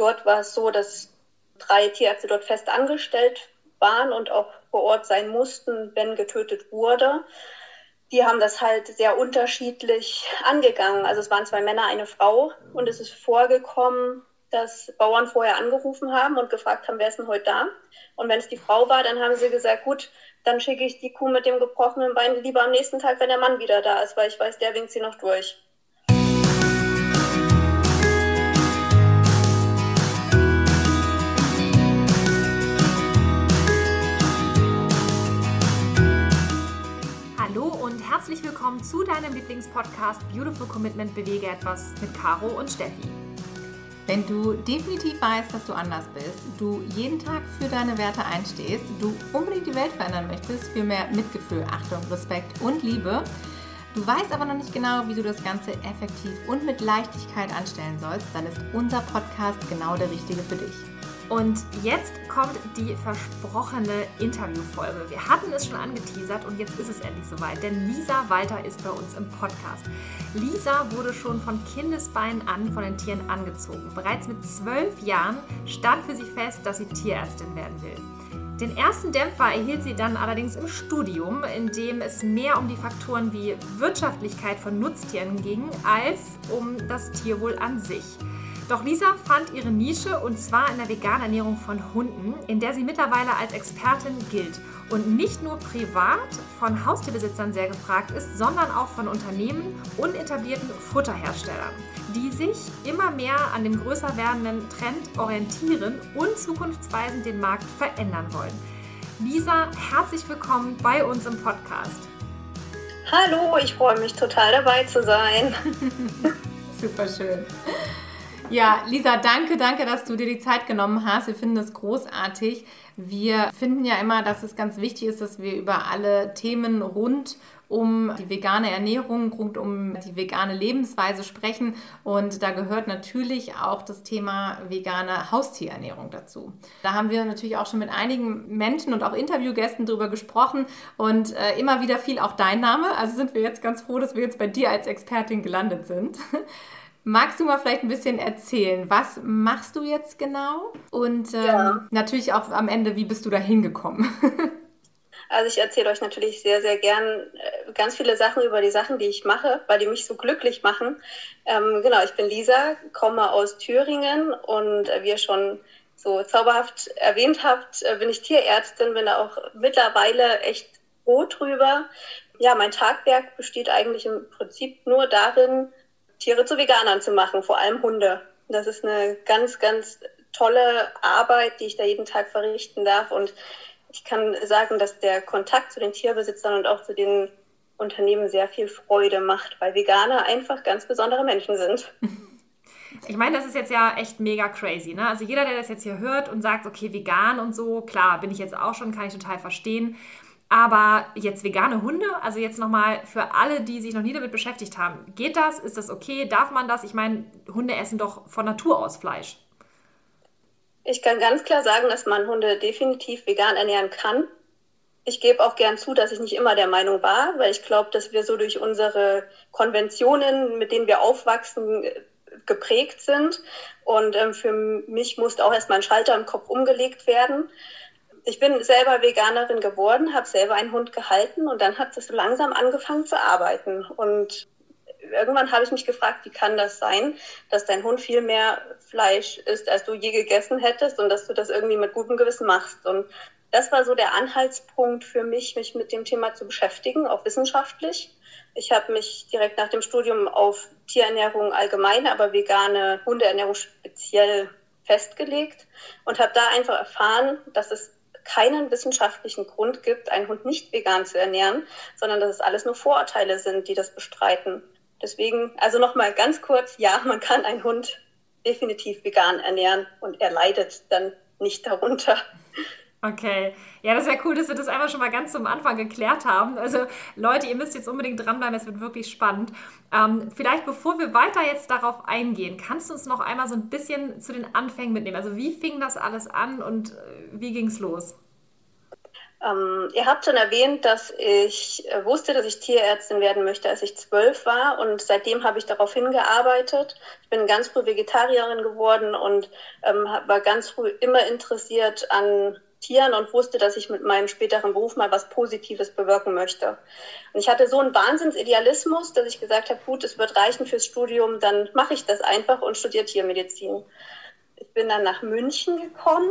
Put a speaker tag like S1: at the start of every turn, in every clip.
S1: dort war es so, dass drei Tierärzte dort fest angestellt waren und auch vor Ort sein mussten, wenn getötet wurde. Die haben das halt sehr unterschiedlich angegangen. Also es waren zwei Männer, eine Frau und es ist vorgekommen, dass Bauern vorher angerufen haben und gefragt haben, wer ist denn heute da? Und wenn es die Frau war, dann haben sie gesagt, gut, dann schicke ich die Kuh mit dem gebrochenen Bein lieber am nächsten Tag, wenn der Mann wieder da ist, weil ich weiß, der winkt sie noch durch.
S2: Und herzlich willkommen zu deinem Lieblingspodcast Beautiful Commitment Bewege etwas mit Caro und Steffi.
S3: Wenn du definitiv weißt, dass du anders bist, du jeden Tag für deine Werte einstehst, du unbedingt die Welt verändern möchtest, für mehr Mitgefühl, Achtung, Respekt und Liebe, du weißt aber noch nicht genau, wie du das Ganze effektiv und mit Leichtigkeit anstellen sollst, dann ist unser Podcast genau der richtige für dich.
S2: Und jetzt kommt die versprochene Interviewfolge. Wir hatten es schon angeteasert und jetzt ist es endlich soweit, denn Lisa Walter ist bei uns im Podcast. Lisa wurde schon von Kindesbeinen an von den Tieren angezogen. Bereits mit zwölf Jahren stand für sie fest, dass sie Tierärztin werden will. Den ersten Dämpfer erhielt sie dann allerdings im Studium, in dem es mehr um die Faktoren wie Wirtschaftlichkeit von Nutztieren ging, als um das Tierwohl an sich. Doch Lisa fand ihre Nische und zwar in der veganen Ernährung von Hunden, in der sie mittlerweile als Expertin gilt und nicht nur privat von Haustierbesitzern sehr gefragt ist, sondern auch von Unternehmen und etablierten Futterherstellern, die sich immer mehr an dem größer werdenden Trend orientieren und zukunftsweisend den Markt verändern wollen. Lisa, herzlich willkommen bei uns im Podcast.
S1: Hallo, ich freue mich total dabei zu sein.
S3: Super schön. Ja, Lisa, danke, danke, dass du dir die Zeit genommen hast. Wir finden das großartig. Wir finden ja immer, dass es ganz wichtig ist, dass wir über alle Themen rund um die vegane Ernährung, rund um die vegane Lebensweise sprechen. Und da gehört natürlich auch das Thema vegane Haustierernährung dazu. Da haben wir natürlich auch schon mit einigen Menschen und auch Interviewgästen darüber gesprochen und äh, immer wieder fiel auch dein Name. Also sind wir jetzt ganz froh, dass wir jetzt bei dir als Expertin gelandet sind. Magst du mal vielleicht ein bisschen erzählen, was machst du jetzt genau? Und ähm, ja. natürlich auch am Ende, wie bist du da hingekommen?
S1: Also ich erzähle euch natürlich sehr, sehr gern äh, ganz viele Sachen über die Sachen, die ich mache, weil die mich so glücklich machen. Ähm, genau, ich bin Lisa, komme aus Thüringen und äh, wie ihr schon so zauberhaft erwähnt habt, äh, bin ich Tierärztin, bin da auch mittlerweile echt froh drüber. Ja, mein Tagwerk besteht eigentlich im Prinzip nur darin, Tiere zu Veganern zu machen, vor allem Hunde. Das ist eine ganz, ganz tolle Arbeit, die ich da jeden Tag verrichten darf. Und ich kann sagen, dass der Kontakt zu den Tierbesitzern und auch zu den Unternehmen sehr viel Freude macht, weil Veganer einfach ganz besondere Menschen sind.
S2: Ich meine, das ist jetzt ja echt mega crazy. Ne? Also jeder, der das jetzt hier hört und sagt, okay, vegan und so, klar, bin ich jetzt auch schon, kann ich total verstehen. Aber jetzt vegane Hunde, also jetzt nochmal für alle, die sich noch nie damit beschäftigt haben, geht das? Ist das okay? Darf man das? Ich meine, Hunde essen doch von Natur aus Fleisch.
S1: Ich kann ganz klar sagen, dass man Hunde definitiv vegan ernähren kann. Ich gebe auch gern zu, dass ich nicht immer der Meinung war, weil ich glaube, dass wir so durch unsere Konventionen, mit denen wir aufwachsen, geprägt sind. Und ähm, für mich musste auch erstmal ein Schalter im Kopf umgelegt werden ich bin selber Veganerin geworden, habe selber einen Hund gehalten und dann hat es so langsam angefangen zu arbeiten. Und irgendwann habe ich mich gefragt, wie kann das sein, dass dein Hund viel mehr Fleisch isst, als du je gegessen hättest und dass du das irgendwie mit gutem Gewissen machst. Und das war so der Anhaltspunkt für mich, mich mit dem Thema zu beschäftigen, auch wissenschaftlich. Ich habe mich direkt nach dem Studium auf Tierernährung allgemein, aber vegane Hundeernährung speziell festgelegt und habe da einfach erfahren, dass es keinen wissenschaftlichen Grund gibt, einen Hund nicht vegan zu ernähren, sondern dass es alles nur Vorurteile sind, die das bestreiten. Deswegen, also nochmal ganz kurz, ja, man kann einen Hund definitiv vegan ernähren und er leidet dann nicht darunter.
S2: Okay, ja, das ist ja cool, dass wir das einmal schon mal ganz zum Anfang geklärt haben. Also Leute, ihr müsst jetzt unbedingt dranbleiben, es wird wirklich spannend. Ähm, vielleicht bevor wir weiter jetzt darauf eingehen, kannst du uns noch einmal so ein bisschen zu den Anfängen mitnehmen? Also wie fing das alles an und äh, wie ging es los?
S1: Ähm, ihr habt schon erwähnt, dass ich äh, wusste, dass ich Tierärztin werden möchte, als ich zwölf war. Und seitdem habe ich darauf hingearbeitet. Ich bin ganz früh Vegetarierin geworden und ähm, war ganz früh immer interessiert an Tieren und wusste, dass ich mit meinem späteren Beruf mal was Positives bewirken möchte. Und ich hatte so einen Wahnsinnsidealismus, dass ich gesagt habe, gut, es wird reichen fürs Studium, dann mache ich das einfach und studiere Tiermedizin. Ich bin dann nach München gekommen,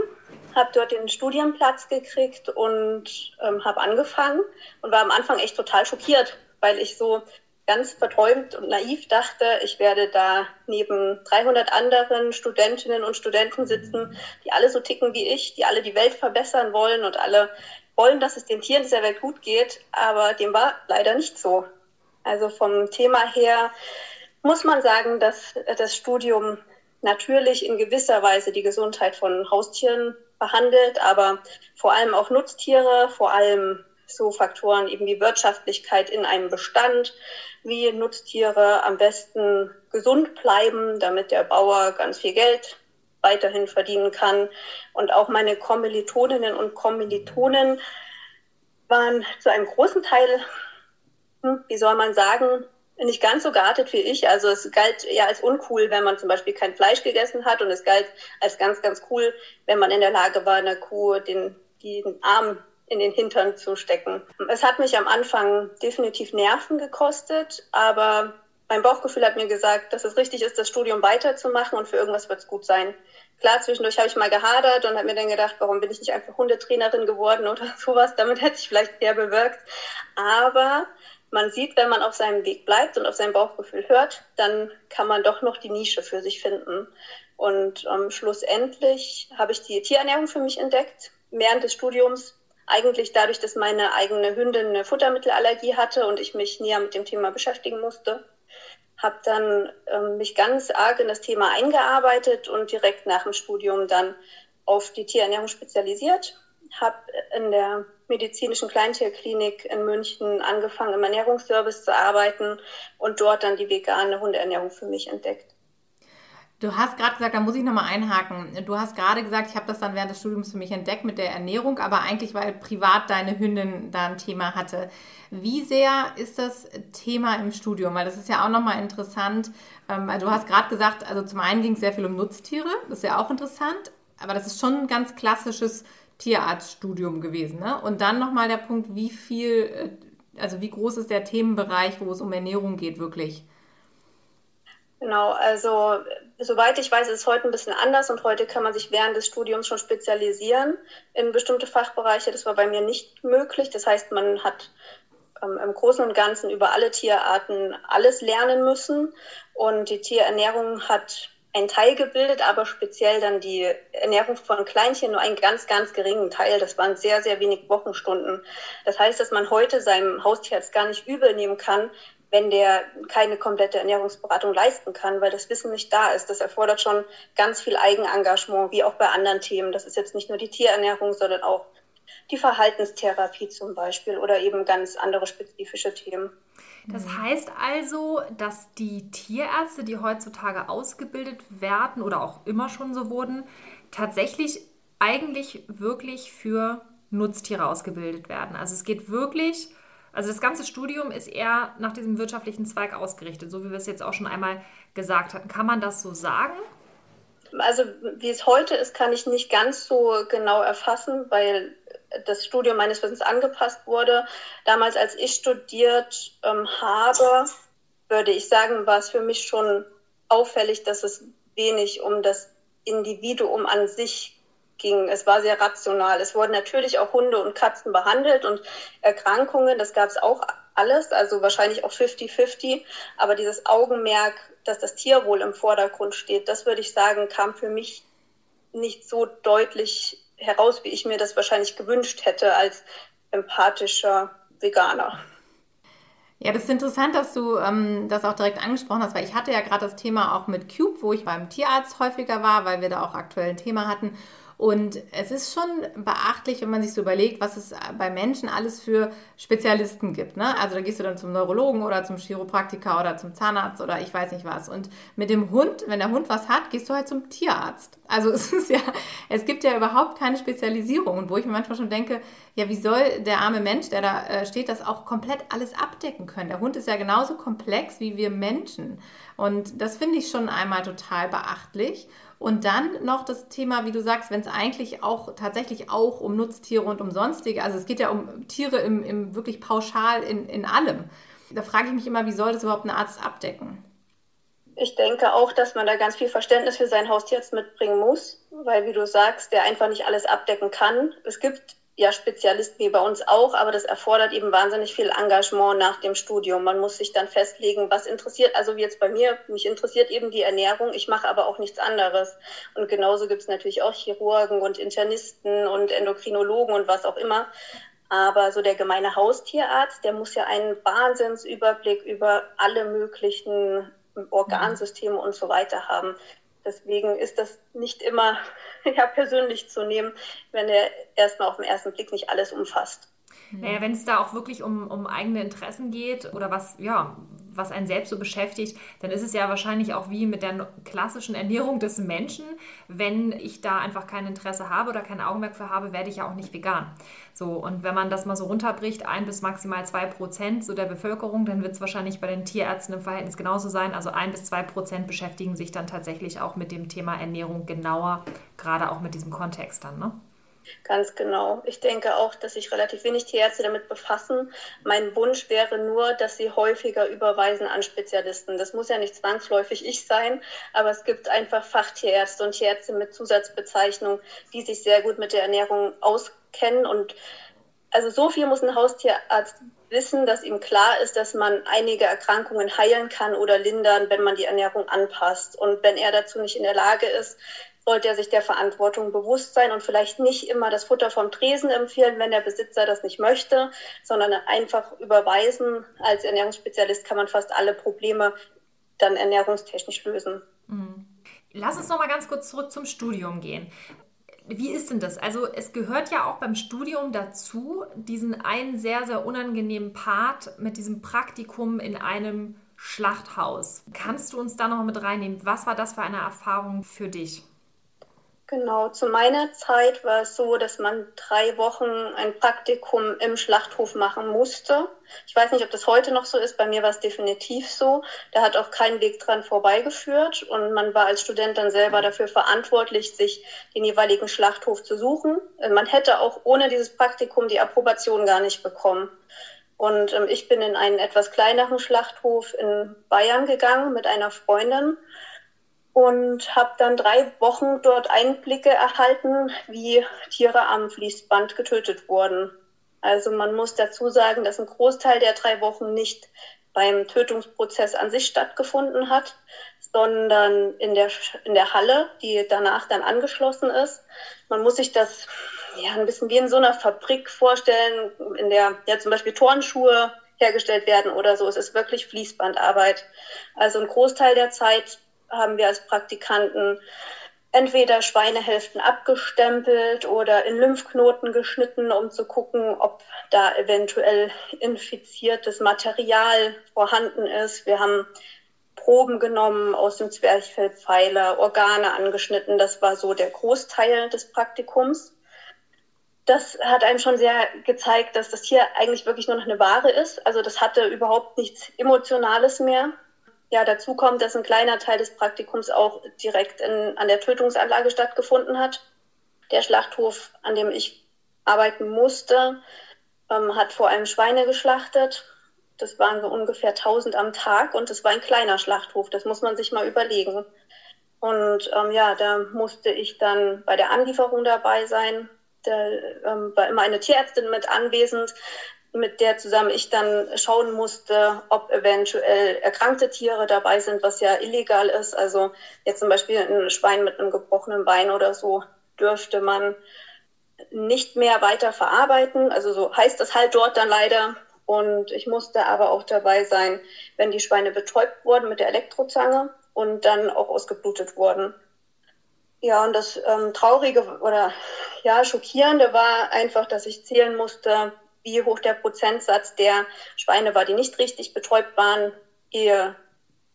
S1: habe dort den Studienplatz gekriegt und ähm, habe angefangen und war am Anfang echt total schockiert, weil ich so ganz verträumt und naiv dachte, ich werde da neben 300 anderen Studentinnen und Studenten sitzen, die alle so ticken wie ich, die alle die Welt verbessern wollen und alle wollen, dass es den Tieren dieser Welt gut geht, aber dem war leider nicht so. Also vom Thema her muss man sagen, dass das Studium natürlich in gewisser Weise die Gesundheit von Haustieren behandelt, aber vor allem auch Nutztiere, vor allem so Faktoren eben wie Wirtschaftlichkeit in einem Bestand, wie Nutztiere am besten gesund bleiben, damit der Bauer ganz viel Geld weiterhin verdienen kann. Und auch meine Kommilitoninnen und Kommilitonen waren zu einem großen Teil, hm, wie soll man sagen, nicht ganz so geartet wie ich. Also es galt eher als uncool, wenn man zum Beispiel kein Fleisch gegessen hat und es galt als ganz, ganz cool, wenn man in der Lage war, einer Kuh den, den Arm in den Hintern zu stecken. Es hat mich am Anfang definitiv Nerven gekostet, aber mein Bauchgefühl hat mir gesagt, dass es richtig ist, das Studium weiterzumachen und für irgendwas wird es gut sein. Klar, zwischendurch habe ich mal gehadert und habe mir dann gedacht, warum bin ich nicht einfach Hundetrainerin geworden oder sowas? Damit hätte ich vielleicht mehr bewirkt. Aber man sieht, wenn man auf seinem Weg bleibt und auf sein Bauchgefühl hört, dann kann man doch noch die Nische für sich finden. Und ähm, schlussendlich habe ich die Tierernährung für mich entdeckt. Während des Studiums eigentlich dadurch, dass meine eigene Hündin eine Futtermittelallergie hatte und ich mich näher mit dem Thema beschäftigen musste. Habe dann ähm, mich ganz arg in das Thema eingearbeitet und direkt nach dem Studium dann auf die Tierernährung spezialisiert habe in der medizinischen Kleintierklinik in München angefangen, im Ernährungsservice zu arbeiten und dort dann die vegane Hundeernährung für mich entdeckt.
S3: Du hast gerade gesagt, da muss ich nochmal einhaken. Du hast gerade gesagt, ich habe das dann während des Studiums für mich entdeckt mit der Ernährung, aber eigentlich, weil privat deine Hündin da ein Thema hatte. Wie sehr ist das Thema im Studium? Weil das ist ja auch nochmal interessant. Ähm, du hast gerade gesagt, also zum einen ging es sehr viel um Nutztiere, das ist ja auch interessant, aber das ist schon ein ganz klassisches Tierarztstudium gewesen. Ne? Und dann nochmal der Punkt, wie viel, äh, also wie groß ist der Themenbereich, wo es um Ernährung geht, wirklich?
S1: Genau, also soweit ich weiß, ist es heute ein bisschen anders und heute kann man sich während des Studiums schon spezialisieren in bestimmte Fachbereiche. Das war bei mir nicht möglich. Das heißt, man hat ähm, im Großen und Ganzen über alle Tierarten alles lernen müssen und die Tierernährung hat ein Teil gebildet, aber speziell dann die Ernährung von Kleinchen nur einen ganz, ganz geringen Teil. Das waren sehr, sehr wenig Wochenstunden. Das heißt, dass man heute seinem Haustier jetzt gar nicht übel nehmen kann, wenn der keine komplette Ernährungsberatung leisten kann, weil das Wissen nicht da ist. Das erfordert schon ganz viel Eigenengagement, wie auch bei anderen Themen. Das ist jetzt nicht nur die Tierernährung, sondern auch die Verhaltenstherapie zum Beispiel oder eben ganz andere spezifische Themen.
S2: Das heißt also, dass die Tierärzte, die heutzutage ausgebildet werden oder auch immer schon so wurden, tatsächlich eigentlich wirklich für Nutztiere ausgebildet werden. Also es geht wirklich, also das ganze Studium ist eher nach diesem wirtschaftlichen Zweig ausgerichtet, so wie wir es jetzt auch schon einmal gesagt hatten. Kann man das so sagen?
S1: Also wie es heute ist, kann ich nicht ganz so genau erfassen, weil das Studium meines Wissens angepasst wurde. Damals, als ich studiert ähm, habe, würde ich sagen, war es für mich schon auffällig, dass es wenig um das Individuum an sich ging. Es war sehr rational. Es wurden natürlich auch Hunde und Katzen behandelt und Erkrankungen, das gab es auch alles, also wahrscheinlich auch 50-50. Aber dieses Augenmerk, dass das Tierwohl im Vordergrund steht, das würde ich sagen, kam für mich nicht so deutlich heraus, wie ich mir das wahrscheinlich gewünscht hätte als empathischer Veganer.
S3: Ja, das ist interessant, dass du ähm, das auch direkt angesprochen hast, weil ich hatte ja gerade das Thema auch mit Cube, wo ich beim Tierarzt häufiger war, weil wir da auch aktuell ein Thema hatten. Und es ist schon beachtlich, wenn man sich so überlegt, was es bei Menschen alles für Spezialisten gibt. Ne? Also da gehst du dann zum Neurologen oder zum Chiropraktiker oder zum Zahnarzt oder ich weiß nicht was. Und mit dem Hund, wenn der Hund was hat, gehst du halt zum Tierarzt. Also es ist ja, es gibt ja überhaupt keine Spezialisierung. Und wo ich mir manchmal schon denke, ja, wie soll der arme Mensch, der da äh, steht, das auch komplett alles abdecken können? Der Hund ist ja genauso komplex wie wir Menschen. Und das finde ich schon einmal total beachtlich. Und dann noch das Thema, wie du sagst, wenn es eigentlich auch tatsächlich auch um Nutztiere und um sonstige, also es geht ja um Tiere im, im wirklich pauschal in, in allem. Da frage ich mich immer, wie soll das überhaupt ein Arzt abdecken?
S1: Ich denke auch, dass man da ganz viel Verständnis für sein Haustier mitbringen muss, weil, wie du sagst, der einfach nicht alles abdecken kann. Es gibt ja Spezialisten wie bei uns auch, aber das erfordert eben wahnsinnig viel Engagement nach dem Studium. Man muss sich dann festlegen, was interessiert, also wie jetzt bei mir, mich interessiert eben die Ernährung, ich mache aber auch nichts anderes. Und genauso gibt es natürlich auch Chirurgen und Internisten und Endokrinologen und was auch immer. Aber so der gemeine Haustierarzt, der muss ja einen Wahnsinnsüberblick über alle möglichen Organsysteme und so weiter haben. Deswegen ist das nicht immer ja, persönlich zu nehmen, wenn er erstmal auf den ersten Blick nicht alles umfasst.
S2: Naja, wenn es da auch wirklich um, um eigene Interessen geht oder was, ja, was einen selbst so beschäftigt, dann ist es ja wahrscheinlich auch wie mit der klassischen Ernährung des Menschen. Wenn ich da einfach kein Interesse habe oder kein Augenmerk für habe, werde ich ja auch nicht vegan. So, und wenn man das mal so runterbricht, ein bis maximal zwei Prozent so der Bevölkerung, dann wird es wahrscheinlich bei den Tierärzten im Verhältnis genauso sein. Also ein bis zwei Prozent beschäftigen sich dann tatsächlich auch mit dem Thema Ernährung genauer, gerade auch mit diesem Kontext dann, ne?
S1: Ganz genau. Ich denke auch, dass sich relativ wenig Tierärzte damit befassen. Mein Wunsch wäre nur, dass sie häufiger überweisen an Spezialisten. Das muss ja nicht zwangsläufig ich sein, aber es gibt einfach Fachtierärzte und Tierärzte mit Zusatzbezeichnung, die sich sehr gut mit der Ernährung auskennen. Und also so viel muss ein Haustierarzt wissen, dass ihm klar ist, dass man einige Erkrankungen heilen kann oder lindern, wenn man die Ernährung anpasst. Und wenn er dazu nicht in der Lage ist, sollte er sich der Verantwortung bewusst sein und vielleicht nicht immer das Futter vom Tresen empfehlen, wenn der Besitzer das nicht möchte, sondern einfach überweisen. Als Ernährungsspezialist kann man fast alle Probleme dann ernährungstechnisch lösen.
S2: Mhm. Lass uns noch mal ganz kurz zurück zum Studium gehen. Wie ist denn das? Also es gehört ja auch beim Studium dazu, diesen einen sehr, sehr unangenehmen Part mit diesem Praktikum in einem Schlachthaus. Kannst du uns da noch mit reinnehmen? Was war das für eine Erfahrung für dich?
S1: Genau, zu meiner Zeit war es so, dass man drei Wochen ein Praktikum im Schlachthof machen musste. Ich weiß nicht, ob das heute noch so ist. Bei mir war es definitiv so. Da hat auch kein Weg dran vorbeigeführt und man war als Student dann selber dafür verantwortlich, sich den jeweiligen Schlachthof zu suchen. Man hätte auch ohne dieses Praktikum die Approbation gar nicht bekommen. Und ähm, ich bin in einen etwas kleineren Schlachthof in Bayern gegangen mit einer Freundin und habe dann drei Wochen dort Einblicke erhalten, wie Tiere am Fließband getötet wurden. Also man muss dazu sagen, dass ein Großteil der drei Wochen nicht beim Tötungsprozess an sich stattgefunden hat, sondern in der, in der Halle, die danach dann angeschlossen ist. Man muss sich das ja ein bisschen wie in so einer Fabrik vorstellen, in der ja zum Beispiel Turnschuhe hergestellt werden oder so. Es ist wirklich Fließbandarbeit. Also ein Großteil der Zeit haben wir als Praktikanten entweder Schweinehälften abgestempelt oder in Lymphknoten geschnitten, um zu gucken, ob da eventuell infiziertes Material vorhanden ist. Wir haben Proben genommen aus dem Zwerchfellpfeiler, Organe angeschnitten. Das war so der Großteil des Praktikums. Das hat einem schon sehr gezeigt, dass das hier eigentlich wirklich nur noch eine Ware ist. Also das hatte überhaupt nichts Emotionales mehr. Ja, dazu kommt, dass ein kleiner Teil des Praktikums auch direkt in, an der Tötungsanlage stattgefunden hat. Der Schlachthof, an dem ich arbeiten musste, ähm, hat vor allem Schweine geschlachtet. Das waren so ungefähr 1000 am Tag und es war ein kleiner Schlachthof. Das muss man sich mal überlegen. Und ähm, ja, da musste ich dann bei der Anlieferung dabei sein. Da ähm, war immer eine Tierärztin mit anwesend, mit der zusammen ich dann schauen musste, ob eventuell erkrankte Tiere dabei sind, was ja illegal ist. Also jetzt zum Beispiel ein Schwein mit einem gebrochenen Bein oder so dürfte man nicht mehr weiter verarbeiten. Also so heißt das halt dort dann leider. Und ich musste aber auch dabei sein, wenn die Schweine betäubt wurden mit der Elektrozange und dann auch ausgeblutet wurden. Ja, und das ähm, Traurige oder ja, Schockierende war einfach, dass ich zählen musste, wie hoch der Prozentsatz der Schweine war, die nicht richtig betäubt waren, ehe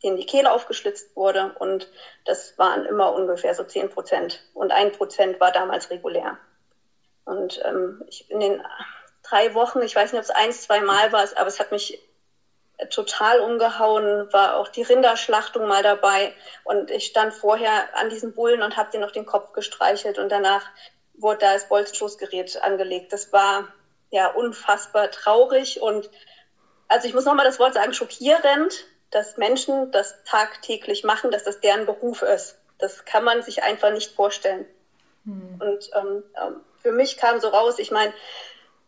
S1: denen die Kehle aufgeschlitzt wurde. Und das waren immer ungefähr so 10 Prozent. Und ein Prozent war damals regulär. Und ähm, ich in den drei Wochen, ich weiß nicht, ob es eins, zwei Mal war, aber es hat mich total umgehauen, war auch die Rinderschlachtung mal dabei. Und ich stand vorher an diesen Bullen und habe den auf den Kopf gestreichelt und danach wurde da das Bolzstoßgerät angelegt. Das war ja unfassbar traurig und also ich muss nochmal das Wort sagen, schockierend, dass Menschen das tagtäglich machen, dass das deren Beruf ist. Das kann man sich einfach nicht vorstellen. Hm. Und ähm, ähm, für mich kam so raus, ich meine,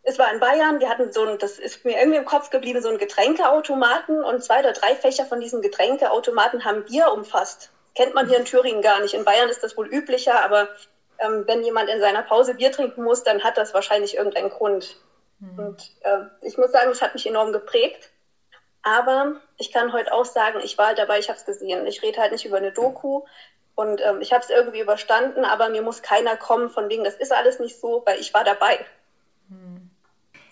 S1: es war in Bayern, wir hatten so ein, das ist mir irgendwie im Kopf geblieben, so ein Getränkeautomaten und zwei oder drei Fächer von diesen Getränkeautomaten haben Bier umfasst. Kennt man hier in Thüringen gar nicht. In Bayern ist das wohl üblicher, aber ähm, wenn jemand in seiner Pause Bier trinken muss, dann hat das wahrscheinlich irgendeinen Grund. Mhm. Und äh, ich muss sagen, es hat mich enorm geprägt. Aber ich kann heute auch sagen, ich war halt dabei, ich habe es gesehen. Ich rede halt nicht über eine Doku und ähm, ich habe es irgendwie überstanden, aber mir muss keiner kommen von wegen, das ist alles nicht so, weil ich war dabei.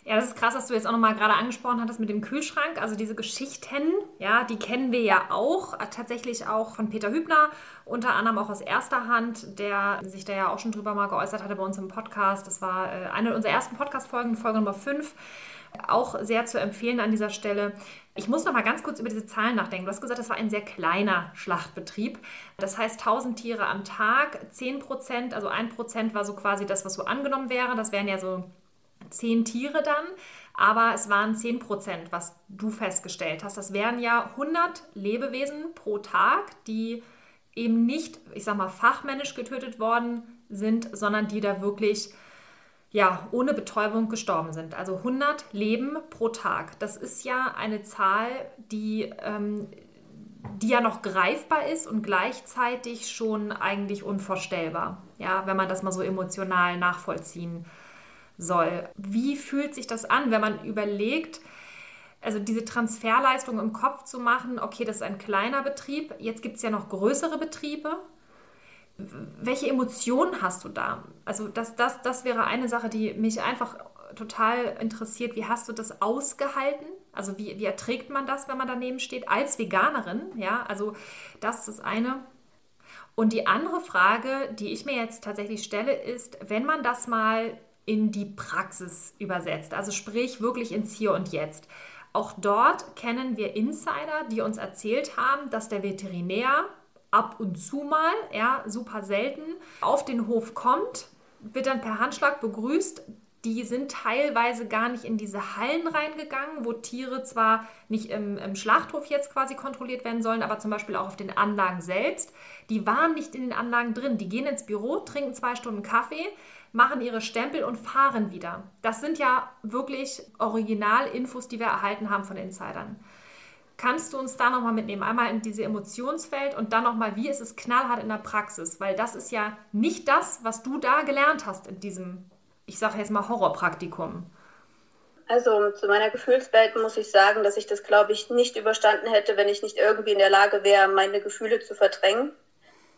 S2: Ja, das ist krass, dass du jetzt auch nochmal gerade angesprochen hattest mit dem Kühlschrank. Also diese Geschichten, ja, die kennen wir ja auch, tatsächlich auch von Peter Hübner, unter anderem auch aus erster Hand, der sich da ja auch schon drüber mal geäußert hatte bei uns im Podcast. Das war äh, eine unserer ersten Podcast-Folgen, Folge Nummer 5. Auch sehr zu empfehlen an dieser Stelle. Ich muss noch mal ganz kurz über diese Zahlen nachdenken. Du hast gesagt, das war ein sehr kleiner Schlachtbetrieb. Das heißt 1000 Tiere am Tag, 10 Prozent, also 1 Prozent war so quasi das, was so angenommen wäre. Das wären ja so zehn Tiere dann, aber es waren 10 Prozent, was du festgestellt hast. Das wären ja 100 Lebewesen pro Tag, die eben nicht, ich sag mal, fachmännisch getötet worden sind, sondern die da wirklich ja, ohne Betäubung gestorben sind. Also 100 Leben pro Tag. Das ist ja eine Zahl, die, ähm, die ja noch greifbar ist und gleichzeitig schon eigentlich unvorstellbar. Ja, wenn man das mal so emotional nachvollziehen kann soll. Wie fühlt sich das an, wenn man überlegt, also diese Transferleistung im Kopf zu machen, okay, das ist ein kleiner Betrieb, jetzt gibt es ja noch größere Betriebe. Welche Emotionen hast du da? Also das, das, das wäre eine Sache, die mich einfach total interessiert. Wie hast du das ausgehalten? Also wie, wie erträgt man das, wenn man daneben steht, als Veganerin? Ja, also das ist das eine. Und die andere Frage, die ich mir jetzt tatsächlich stelle, ist, wenn man das mal in die Praxis übersetzt, also sprich wirklich ins Hier und Jetzt. Auch dort kennen wir Insider, die uns erzählt haben, dass der Veterinär ab und zu mal, ja, super selten, auf den Hof kommt, wird dann per Handschlag begrüßt. Die sind teilweise gar nicht in diese Hallen reingegangen, wo Tiere zwar nicht im, im Schlachthof jetzt quasi kontrolliert werden sollen, aber zum Beispiel auch auf den Anlagen selbst. Die waren nicht in den Anlagen drin. Die gehen ins Büro, trinken zwei Stunden Kaffee, machen ihre Stempel und fahren wieder. Das sind ja wirklich Originalinfos, die wir erhalten haben von Insidern. Kannst du uns da nochmal mitnehmen? Einmal in diese Emotionswelt und dann nochmal, wie ist es knallhart in der Praxis? Weil das ist ja nicht das, was du da gelernt hast in diesem, ich sage jetzt mal, Horrorpraktikum.
S1: Also zu meiner Gefühlswelt muss ich sagen, dass ich das, glaube ich, nicht überstanden hätte, wenn ich nicht irgendwie in der Lage wäre, meine Gefühle zu verdrängen.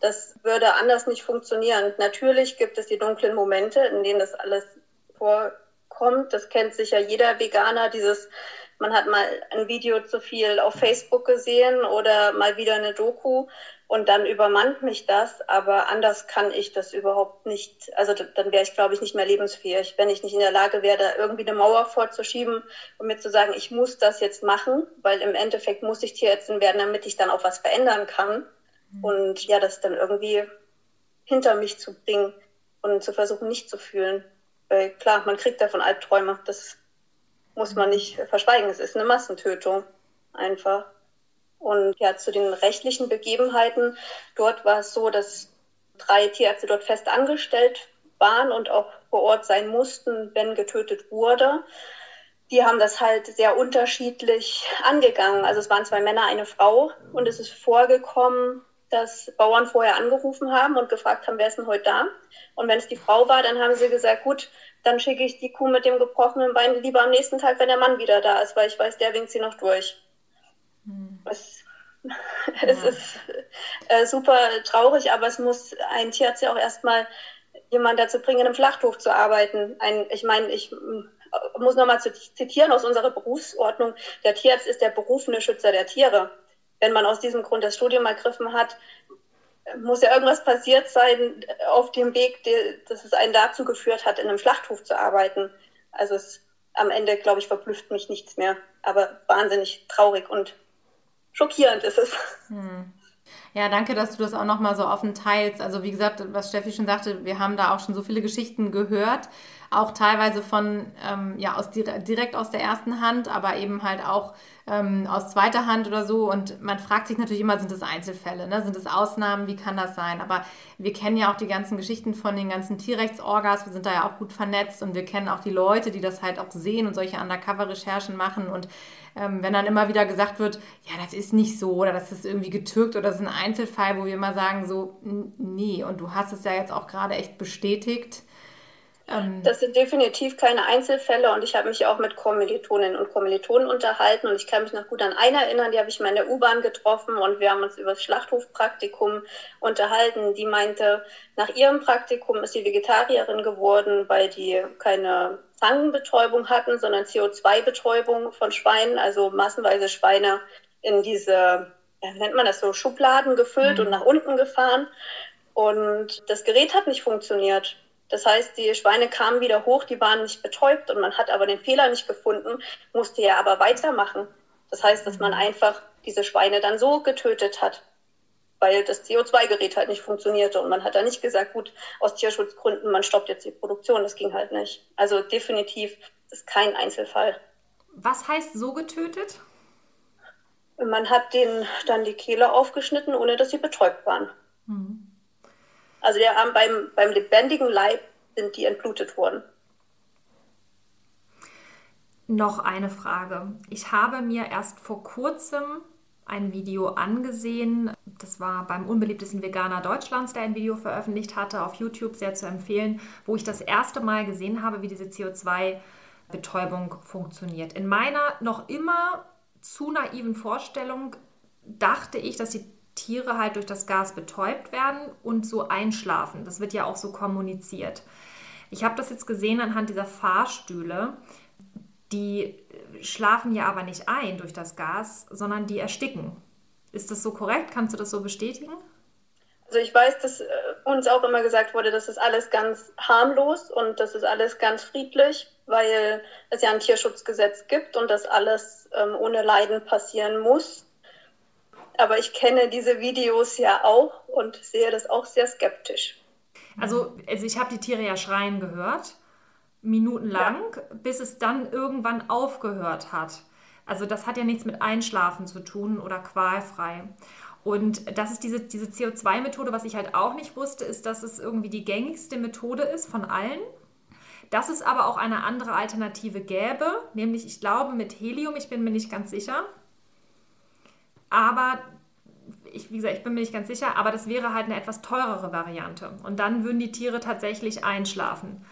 S1: Das würde anders nicht funktionieren. Natürlich gibt es die dunklen Momente, in denen das alles vorkommt. Das kennt sicher jeder Veganer, dieses man hat mal ein Video zu viel auf Facebook gesehen oder mal wieder eine Doku und dann übermannt mich das, aber anders kann ich das überhaupt nicht. Also dann wäre ich, glaube ich, nicht mehr lebensfähig, wenn ich nicht in der Lage wäre, da irgendwie eine Mauer vorzuschieben und mir zu sagen, ich muss das jetzt machen, weil im Endeffekt muss ich Tierärztin werden, damit ich dann auch was verändern kann. Und ja, das dann irgendwie hinter mich zu bringen und zu versuchen, nicht zu fühlen. Weil klar, man kriegt davon Albträume. Das muss man nicht verschweigen. Es ist eine Massentötung einfach. Und ja, zu den rechtlichen Begebenheiten. Dort war es so, dass drei Tierärzte dort fest angestellt waren und auch vor Ort sein mussten, wenn getötet wurde. Die haben das halt sehr unterschiedlich angegangen. Also es waren zwei Männer, eine Frau und es ist vorgekommen, dass Bauern vorher angerufen haben und gefragt haben, wer ist denn heute da? Und wenn es die Frau war, dann haben sie gesagt, gut, dann schicke ich die Kuh mit dem gebrochenen Bein lieber am nächsten Tag, wenn der Mann wieder da ist, weil ich weiß, der winkt sie noch durch. Hm. Das es ist äh, super traurig, aber es muss ein Tierarzt ja auch erstmal jemand dazu bringen, in einem Schlachthof zu arbeiten. Ein, ich meine, ich äh, muss nochmal zitieren aus unserer Berufsordnung, der Tierarzt ist der berufene Schützer der Tiere. Wenn man aus diesem Grund das Studium ergriffen hat, muss ja irgendwas passiert sein auf dem Weg, dass es einen dazu geführt hat, in einem Schlachthof zu arbeiten. Also es, am Ende, glaube ich, verblüfft mich nichts mehr. Aber wahnsinnig traurig und schockierend ist es. Hm.
S3: Ja, danke, dass du das auch nochmal so offen teilst. Also wie gesagt, was Steffi schon sagte, wir haben da auch schon so viele Geschichten gehört, auch teilweise von, ähm, ja, aus, direkt aus der ersten Hand, aber eben halt auch ähm, aus zweiter Hand oder so. Und man fragt sich natürlich immer, sind das Einzelfälle, ne? sind das Ausnahmen, wie kann das sein? Aber wir kennen ja auch die ganzen Geschichten von den ganzen Tierrechtsorgas, wir sind da ja auch gut vernetzt und wir kennen auch die Leute, die das halt auch sehen und solche Undercover-Recherchen machen. Und ähm, wenn dann immer wieder gesagt wird, ja, das ist nicht so oder das ist irgendwie getürkt oder das ist ein Einzelfall, wo wir immer sagen, so, nee, und du hast es ja jetzt auch gerade echt bestätigt
S1: ähm, das sind definitiv keine Einzelfälle und ich habe mich auch mit Kommilitoninnen und Kommilitonen unterhalten und ich kann mich noch gut an eine erinnern, die habe ich mal in der U-Bahn getroffen und wir haben uns über das Schlachthofpraktikum unterhalten. Die meinte, nach ihrem Praktikum ist sie Vegetarierin geworden, weil die keine Zangenbetäubung hatten, sondern CO2-Betäubung von Schweinen, also massenweise Schweine in diese, ja, wie nennt man das so, Schubladen gefüllt mhm. und nach unten gefahren. Und das Gerät hat nicht funktioniert. Das heißt, die Schweine kamen wieder hoch, die waren nicht betäubt und man hat aber den Fehler nicht gefunden, musste ja aber weitermachen. Das heißt, dass man mhm. einfach diese Schweine dann so getötet hat, weil das CO2-Gerät halt nicht funktionierte und man hat da nicht gesagt, gut, aus Tierschutzgründen, man stoppt jetzt die Produktion. Das ging halt nicht. Also definitiv ist kein Einzelfall.
S2: Was heißt so getötet?
S1: Man hat denen dann die Kehle aufgeschnitten, ohne dass sie betäubt waren. Mhm. Also die haben beim, beim lebendigen Leib sind die entblutet worden.
S2: Noch eine Frage. Ich habe mir erst vor kurzem ein Video angesehen. Das war beim unbeliebtesten Veganer Deutschlands, der ein Video veröffentlicht hatte, auf YouTube sehr zu empfehlen, wo ich das erste Mal gesehen habe, wie diese CO2-Betäubung funktioniert. In meiner noch immer zu naiven Vorstellung dachte ich, dass die Tiere halt durch das Gas betäubt werden und so einschlafen. Das wird ja auch so kommuniziert. Ich habe das jetzt gesehen anhand dieser Fahrstühle. Die schlafen ja aber nicht ein durch das Gas, sondern die ersticken. Ist das so korrekt? Kannst du das so bestätigen?
S1: Also ich weiß, dass äh, uns auch immer gesagt wurde, das ist alles ganz harmlos und das ist alles ganz friedlich, weil es ja ein Tierschutzgesetz gibt und das alles ähm, ohne Leiden passieren muss aber ich kenne diese Videos ja auch und sehe das auch sehr skeptisch.
S2: Also, also ich habe die Tiere ja schreien gehört, minutenlang, ja. bis es dann irgendwann aufgehört hat. Also das hat ja nichts mit Einschlafen zu tun oder qualfrei. Und das ist diese, diese CO2-Methode, was ich halt auch nicht wusste, ist, dass es irgendwie die gängigste Methode ist von allen. Dass es aber auch eine andere Alternative gäbe, nämlich ich glaube mit Helium, ich bin mir nicht ganz sicher, aber ich, wie gesagt, ich bin mir nicht ganz sicher, aber das wäre halt eine etwas teurere Variante. Und dann würden die Tiere tatsächlich einschlafen.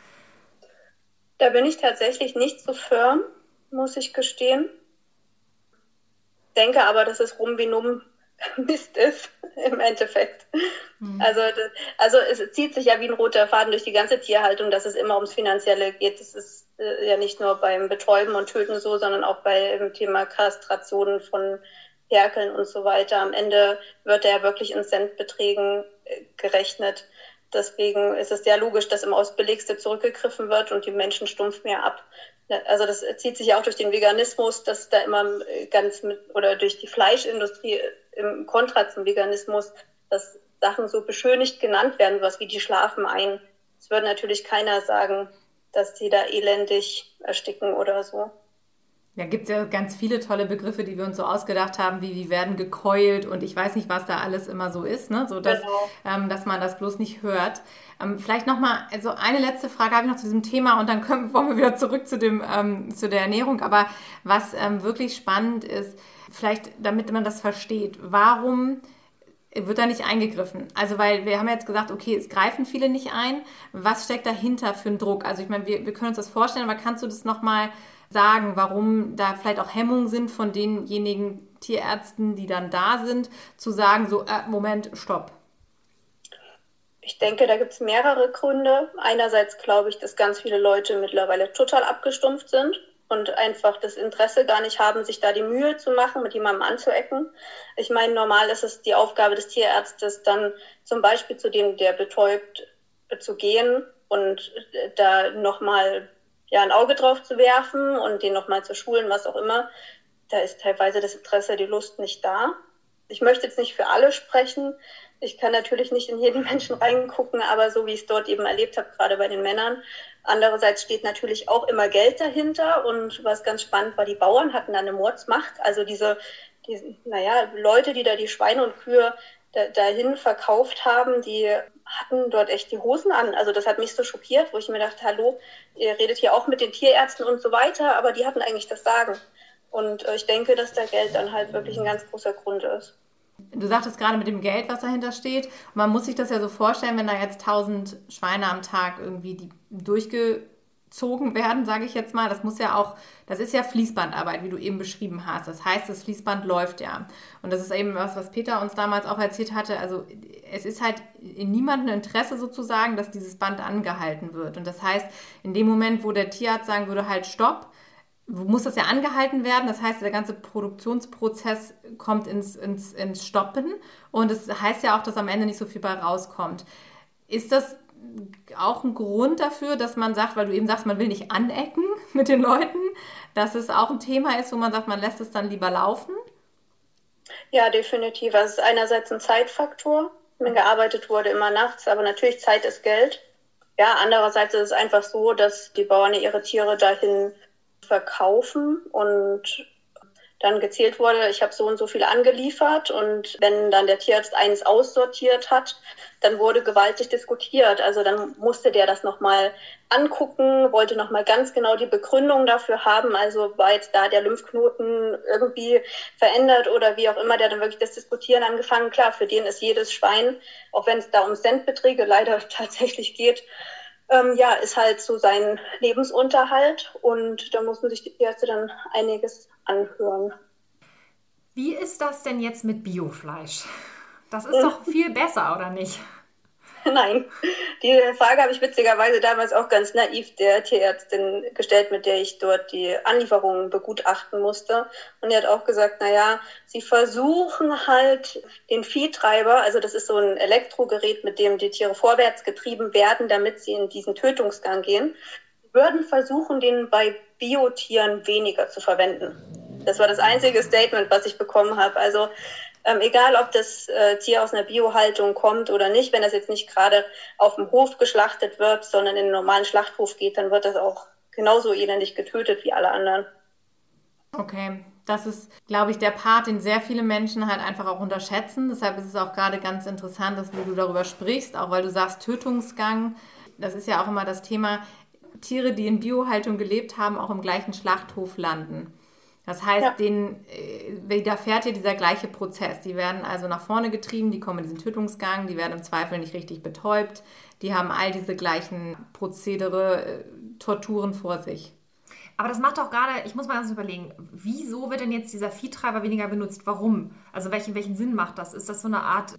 S1: Da bin ich tatsächlich nicht so firm, muss ich gestehen. Denke aber, dass es rum wie Numm Mist ist im Endeffekt. Mhm. Also, also es zieht sich ja wie ein roter Faden durch die ganze Tierhaltung, dass es immer ums Finanzielle geht. Das ist äh, ja nicht nur beim Betäuben und Töten so, sondern auch beim Thema Kastrationen von Ferkeln und so weiter. Am Ende wird er wirklich in Centbeträgen äh, gerechnet. Deswegen ist es sehr logisch, dass immer aufs Belegste zurückgegriffen wird und die Menschen stumpf mehr ab. Also das zieht sich auch durch den Veganismus, dass da immer äh, ganz mit, oder durch die Fleischindustrie äh, im Kontra zum Veganismus, dass Sachen so beschönigt genannt werden, was wie die schlafen ein. Es würde natürlich keiner sagen, dass die da elendig ersticken oder so.
S3: Ja, gibt es ja ganz viele tolle Begriffe, die wir uns so ausgedacht haben, wie wir werden gekeult und ich weiß nicht, was da alles immer so ist, ne? so dass, genau. ähm, dass man das bloß nicht hört. Ähm, vielleicht nochmal, also eine letzte Frage habe ich noch zu diesem Thema und dann können, wollen wir wieder zurück zu, dem, ähm, zu der Ernährung. Aber was ähm, wirklich spannend ist, vielleicht damit man das versteht, warum wird da nicht eingegriffen? Also, weil wir haben jetzt gesagt, okay, es greifen viele nicht ein. Was steckt dahinter für einen Druck? Also, ich meine, wir, wir können uns das vorstellen, aber kannst du das nochmal sagen, warum da vielleicht auch Hemmungen sind von denjenigen Tierärzten, die dann da sind, zu sagen, so, äh, Moment, stopp?
S1: Ich denke, da gibt es mehrere Gründe. Einerseits glaube ich, dass ganz viele Leute mittlerweile total abgestumpft sind und einfach das Interesse gar nicht haben, sich da die Mühe zu machen, mit jemandem anzuecken. Ich meine, normal ist es die Aufgabe des Tierärztes, dann zum Beispiel zu dem, der betäubt, äh, zu gehen und äh, da nochmal ja, ein Auge drauf zu werfen und den nochmal zu schulen, was auch immer. Da ist teilweise das Interesse, die Lust nicht da. Ich möchte jetzt nicht für alle sprechen. Ich kann natürlich nicht in jeden Menschen reingucken, aber so wie ich es dort eben erlebt habe, gerade bei den Männern, Andererseits steht natürlich auch immer Geld dahinter und was ganz spannend war, die Bauern hatten dann eine Mordsmacht. Also diese, diese naja, Leute, die da die Schweine und Kühe da, dahin verkauft haben, die hatten dort echt die Hosen an. Also das hat mich so schockiert, wo ich mir dachte, hallo, ihr redet hier auch mit den Tierärzten und so weiter, aber die hatten eigentlich das Sagen. Und äh, ich denke, dass da Geld dann halt wirklich ein ganz großer Grund ist.
S3: Du sagtest gerade mit dem Geld, was dahinter steht. man muss sich das ja so vorstellen, wenn da jetzt 1000 Schweine am Tag irgendwie die durchgezogen werden, sage ich jetzt mal. Das muss ja auch, das ist ja Fließbandarbeit, wie du eben beschrieben hast. Das heißt, das Fließband läuft ja. Und das ist eben was, was Peter uns damals auch erzählt hatte. Also es ist halt in niemandem Interesse sozusagen, dass dieses Band angehalten wird. Und das heißt, in dem Moment, wo der Tierarzt sagen würde, halt stopp, muss das ja angehalten werden. Das heißt, der ganze Produktionsprozess kommt ins, ins, ins Stoppen. Und es das heißt ja auch, dass am Ende nicht so viel bei rauskommt. Ist das auch ein Grund dafür, dass man sagt, weil du eben sagst, man will nicht anecken mit den Leuten, dass es auch ein Thema ist, wo man sagt, man lässt es dann lieber laufen?
S1: Ja, definitiv. Also es ist einerseits ein Zeitfaktor. Wenn gearbeitet wurde, immer nachts, aber natürlich Zeit ist Geld. Ja, andererseits ist es einfach so, dass die Bauern ihre Tiere dahin verkaufen und dann gezählt wurde, ich habe so und so viel angeliefert und wenn dann der Tierarzt eins aussortiert hat, dann wurde gewaltig diskutiert. Also dann musste der das nochmal angucken, wollte nochmal ganz genau die Begründung dafür haben, also war jetzt da der Lymphknoten irgendwie verändert oder wie auch immer, der dann wirklich das Diskutieren angefangen. Klar, für den ist jedes Schwein, auch wenn es da um Centbeträge leider tatsächlich geht, ähm, ja, ist halt so sein Lebensunterhalt und da mussten sich die Ärzte dann einiges anhören.
S2: Wie ist das denn jetzt mit Biofleisch? Das ist doch viel besser, oder nicht?
S1: Nein, die Frage habe ich witzigerweise damals auch ganz naiv der Tierärztin gestellt, mit der ich dort die Anlieferungen begutachten musste. Und die hat auch gesagt, na ja, sie versuchen halt den Viehtreiber, also das ist so ein Elektrogerät, mit dem die Tiere vorwärts getrieben werden, damit sie in diesen Tötungsgang gehen, würden versuchen, den bei Biotieren weniger zu verwenden. Das war das einzige Statement, was ich bekommen habe. Also ähm, egal, ob das äh, Tier aus einer Biohaltung kommt oder nicht, wenn das jetzt nicht gerade auf dem Hof geschlachtet wird, sondern in einen normalen Schlachthof geht, dann wird das auch genauso elendig getötet wie alle anderen.
S3: Okay, das ist, glaube ich, der Part, den sehr viele Menschen halt einfach auch unterschätzen. Deshalb ist es auch gerade ganz interessant, dass du darüber sprichst, auch weil du sagst Tötungsgang. Das ist ja auch immer das Thema, Tiere, die in Biohaltung gelebt haben, auch im gleichen Schlachthof landen. Das heißt, ja. denen äh, widerfährt ja dieser gleiche Prozess. Die werden also nach vorne getrieben, die kommen in diesen Tötungsgang, die werden im Zweifel nicht richtig betäubt, die haben all diese gleichen Prozedere, äh, Torturen vor sich.
S2: Aber das macht doch gerade, ich muss mal ganz überlegen, wieso wird denn jetzt dieser Viehtreiber weniger benutzt? Warum? Also welchen, welchen Sinn macht das? Ist das so eine Art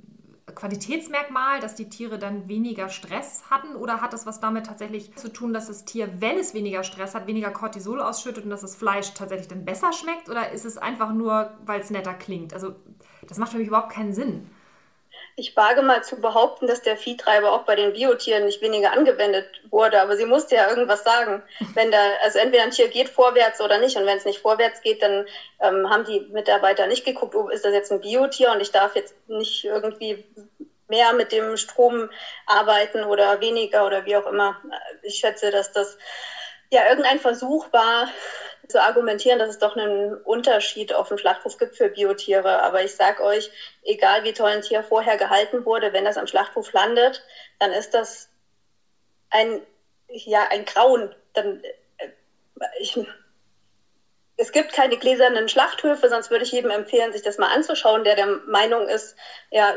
S2: Qualitätsmerkmal, dass die Tiere dann weniger Stress hatten? Oder hat das was damit tatsächlich zu tun, dass das Tier, wenn es weniger Stress hat, weniger Cortisol ausschüttet und dass das Fleisch tatsächlich dann besser schmeckt? Oder ist es einfach nur, weil es netter klingt? Also das macht für mich überhaupt keinen Sinn.
S1: Ich wage mal zu behaupten, dass der Viehtreiber auch bei den Biotieren nicht weniger angewendet wurde, aber sie musste ja irgendwas sagen. Wenn da, also entweder ein Tier geht vorwärts oder nicht, und wenn es nicht vorwärts geht, dann ähm, haben die Mitarbeiter nicht geguckt, oh, ist das jetzt ein Biotier und ich darf jetzt nicht irgendwie mehr mit dem Strom arbeiten oder weniger oder wie auch immer. Ich schätze, dass das ja irgendein Versuch war, zu argumentieren, dass es doch einen Unterschied auf dem Schlachthof gibt für Biotiere. Aber ich sage euch, egal wie toll ein Tier vorher gehalten wurde, wenn das am Schlachthof landet, dann ist das ein, ja, ein Grauen. Dann, äh, ich, es gibt keine gläsernen Schlachthöfe, sonst würde ich jedem empfehlen, sich das mal anzuschauen, der der Meinung ist, ja,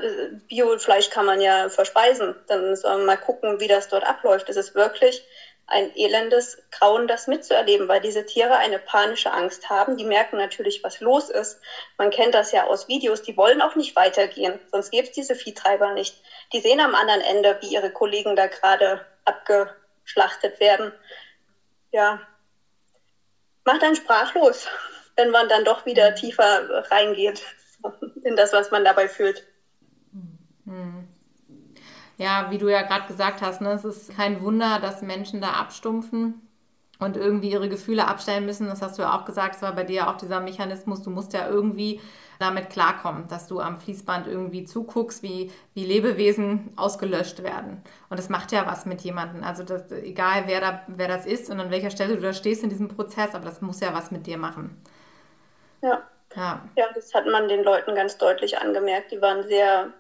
S1: Biofleisch kann man ja verspeisen. Dann soll man mal gucken, wie das dort abläuft. Es ist wirklich ein elendes Grauen, das mitzuerleben, weil diese Tiere eine panische Angst haben. Die merken natürlich, was los ist. Man kennt das ja aus Videos. Die wollen auch nicht weitergehen, sonst gäbe es diese Viehtreiber nicht. Die sehen am anderen Ende, wie ihre Kollegen da gerade abgeschlachtet werden. Ja, macht einen sprachlos, wenn man dann doch wieder tiefer reingeht in das, was man dabei fühlt.
S3: Hm ja, wie du ja gerade gesagt hast, ne, es ist kein Wunder, dass Menschen da abstumpfen und irgendwie ihre Gefühle abstellen müssen. Das hast du ja auch gesagt, es war bei dir ja auch dieser Mechanismus, du musst ja irgendwie damit klarkommen, dass du am Fließband irgendwie zuguckst, wie, wie Lebewesen ausgelöscht werden. Und das macht ja was mit jemandem. Also das, egal, wer, da, wer das ist und an welcher Stelle du da stehst in diesem Prozess, aber das muss ja was mit dir machen.
S1: Ja. Ja. ja, das hat man den Leuten ganz deutlich angemerkt. Die waren sehr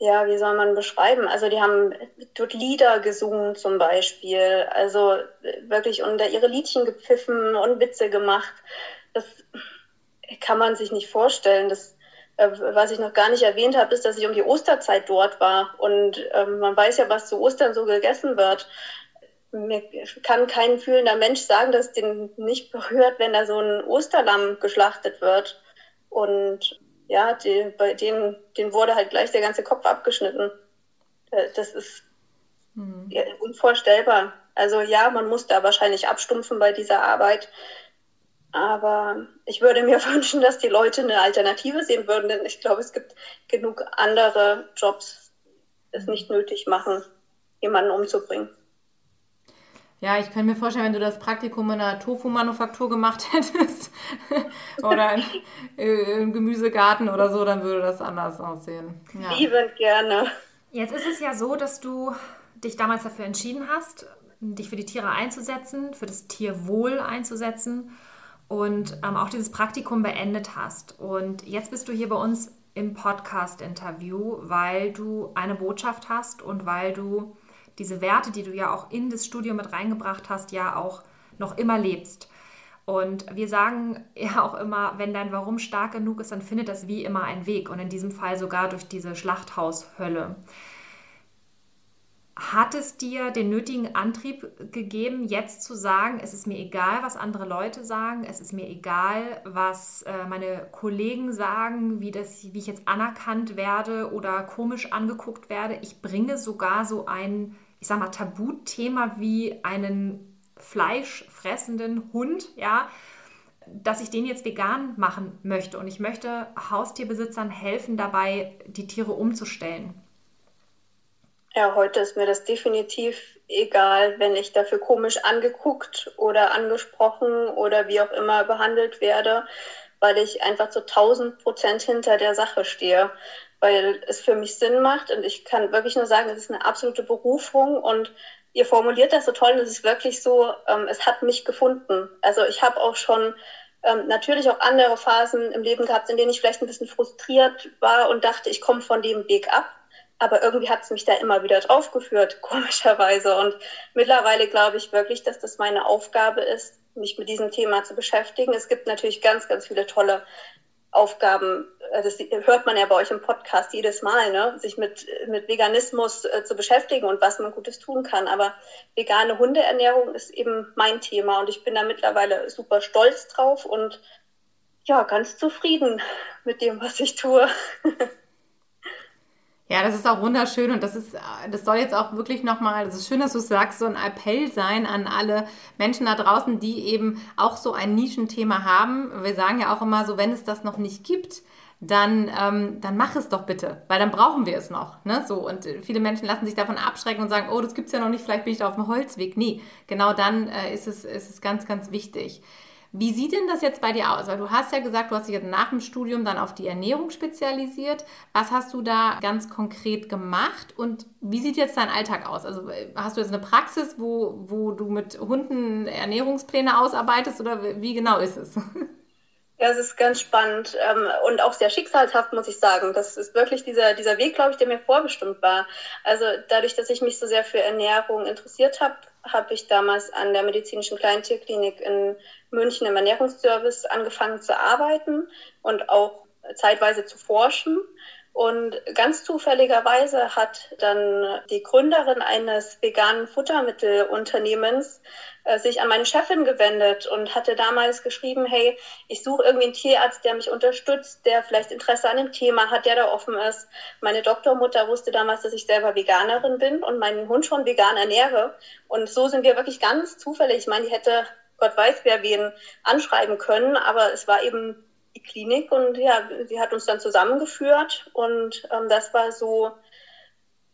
S1: ja, wie soll man beschreiben? Also die haben dort Lieder gesungen zum Beispiel, also wirklich unter ihre Liedchen gepfiffen und Witze gemacht. Das kann man sich nicht vorstellen. Das, äh, was ich noch gar nicht erwähnt habe, ist, dass ich um die Osterzeit dort war und ähm, man weiß ja, was zu Ostern so gegessen wird. Mir kann kein fühlender Mensch sagen, dass den nicht berührt, wenn da so ein Osterlamm geschlachtet wird. Und ja, die, bei denen, denen wurde halt gleich der ganze Kopf abgeschnitten. Äh, das ist hm. ja, unvorstellbar. Also ja, man muss da wahrscheinlich abstumpfen bei dieser Arbeit. Aber ich würde mir wünschen, dass die Leute eine Alternative sehen würden, denn ich glaube, es gibt genug andere Jobs, die es nicht nötig machen, jemanden umzubringen.
S3: Ja, ich kann mir vorstellen, wenn du das Praktikum in einer Tofu-Manufaktur gemacht hättest oder in, äh, im Gemüsegarten oder so, dann würde das anders aussehen.
S1: Ja. Liebend gerne.
S2: Jetzt ist es ja so, dass du dich damals dafür entschieden hast, dich für die Tiere einzusetzen, für das Tierwohl einzusetzen und ähm, auch dieses Praktikum beendet hast. Und jetzt bist du hier bei uns im Podcast-Interview, weil du eine Botschaft hast und weil du diese Werte, die du ja auch in das Studium mit reingebracht hast, ja auch noch immer lebst. Und wir sagen ja auch immer, wenn dein Warum stark genug ist, dann findet das wie immer einen Weg. Und in diesem Fall sogar durch diese Schlachthaushölle. Hat es dir den nötigen Antrieb gegeben, jetzt zu sagen, es ist mir egal, was andere Leute sagen, es ist mir egal, was äh, meine Kollegen sagen, wie, das, wie ich jetzt anerkannt werde oder komisch angeguckt werde. Ich bringe sogar so ein ich sag mal, Tabuthema wie einen fleischfressenden Hund, ja, dass ich den jetzt vegan machen möchte. Und ich möchte Haustierbesitzern helfen, dabei die Tiere umzustellen.
S1: Ja, heute ist mir das definitiv egal, wenn ich dafür komisch angeguckt oder angesprochen oder wie auch immer behandelt werde, weil ich einfach zu 1000 Prozent hinter der Sache stehe weil es für mich Sinn macht und ich kann wirklich nur sagen, es ist eine absolute Berufung und ihr formuliert das so toll und es ist wirklich so, ähm, es hat mich gefunden. Also ich habe auch schon ähm, natürlich auch andere Phasen im Leben gehabt, in denen ich vielleicht ein bisschen frustriert war und dachte, ich komme von dem Weg ab. Aber irgendwie hat es mich da immer wieder draufgeführt, komischerweise. Und mittlerweile glaube ich wirklich, dass das meine Aufgabe ist, mich mit diesem Thema zu beschäftigen. Es gibt natürlich ganz, ganz viele tolle Aufgaben, äh, das hört man ja bei euch im Podcast jedes Mal, ne? sich mit, mit Veganismus äh, zu beschäftigen und was man Gutes tun kann. Aber vegane Hundeernährung ist eben mein Thema und ich bin da mittlerweile super stolz drauf und ja, ganz zufrieden mit dem, was ich tue.
S3: Ja, das ist auch wunderschön und das ist, das soll jetzt auch wirklich nochmal, das ist schön, dass du es sagst, so ein Appell sein an alle Menschen da draußen, die eben auch so ein Nischenthema haben. Wir sagen ja auch immer so, wenn es das noch nicht gibt, dann, ähm, dann mach es doch bitte, weil dann brauchen wir es noch. Ne? So, und viele Menschen lassen sich davon abschrecken und sagen, oh, das gibt es ja noch nicht, vielleicht bin ich da auf dem Holzweg. Nee, genau dann äh, ist, es, ist es ganz, ganz wichtig. Wie sieht denn das jetzt bei dir aus? Weil du hast ja gesagt, du hast dich jetzt nach dem Studium dann auf die Ernährung spezialisiert. Was hast du da ganz konkret gemacht und wie sieht jetzt dein Alltag aus? Also hast du jetzt eine Praxis, wo, wo du mit Hunden Ernährungspläne ausarbeitest oder wie genau ist es?
S1: Ja, es ist ganz spannend ähm, und auch sehr schicksalshaft, muss ich sagen. Das ist wirklich dieser, dieser Weg, glaube ich, der mir vorbestimmt war. Also dadurch, dass ich mich so sehr für Ernährung interessiert habe, habe ich damals an der medizinischen Kleintierklinik in München im Ernährungsservice angefangen zu arbeiten und auch zeitweise zu forschen. Und ganz zufälligerweise hat dann die Gründerin eines veganen Futtermittelunternehmens äh, sich an meine Chefin gewendet und hatte damals geschrieben, hey, ich suche irgendwie einen Tierarzt, der mich unterstützt, der vielleicht Interesse an dem Thema hat, der da offen ist. Meine Doktormutter wusste damals, dass ich selber Veganerin bin und meinen Hund schon vegan ernähre. Und so sind wir wirklich ganz zufällig. Ich meine, die hätte Gott weiß, wer wen anschreiben können, aber es war eben die Klinik und ja, sie hat uns dann zusammengeführt und ähm, das war so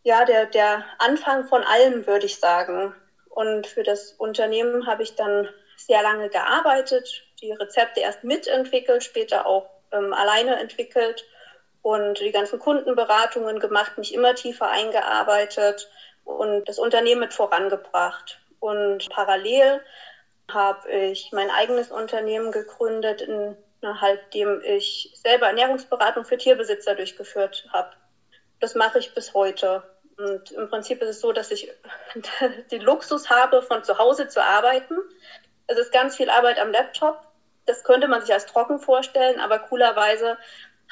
S1: ja der, der Anfang von allem, würde ich sagen. Und für das Unternehmen habe ich dann sehr lange gearbeitet, die Rezepte erst mitentwickelt, später auch ähm, alleine entwickelt und die ganzen Kundenberatungen gemacht, mich immer tiefer eingearbeitet und das Unternehmen mit vorangebracht. Und parallel habe ich mein eigenes Unternehmen gegründet in nachdem ich selber Ernährungsberatung für Tierbesitzer durchgeführt habe. Das mache ich bis heute. Und im Prinzip ist es so, dass ich den Luxus habe, von zu Hause zu arbeiten. Es ist ganz viel Arbeit am Laptop. Das könnte man sich als trocken vorstellen, aber coolerweise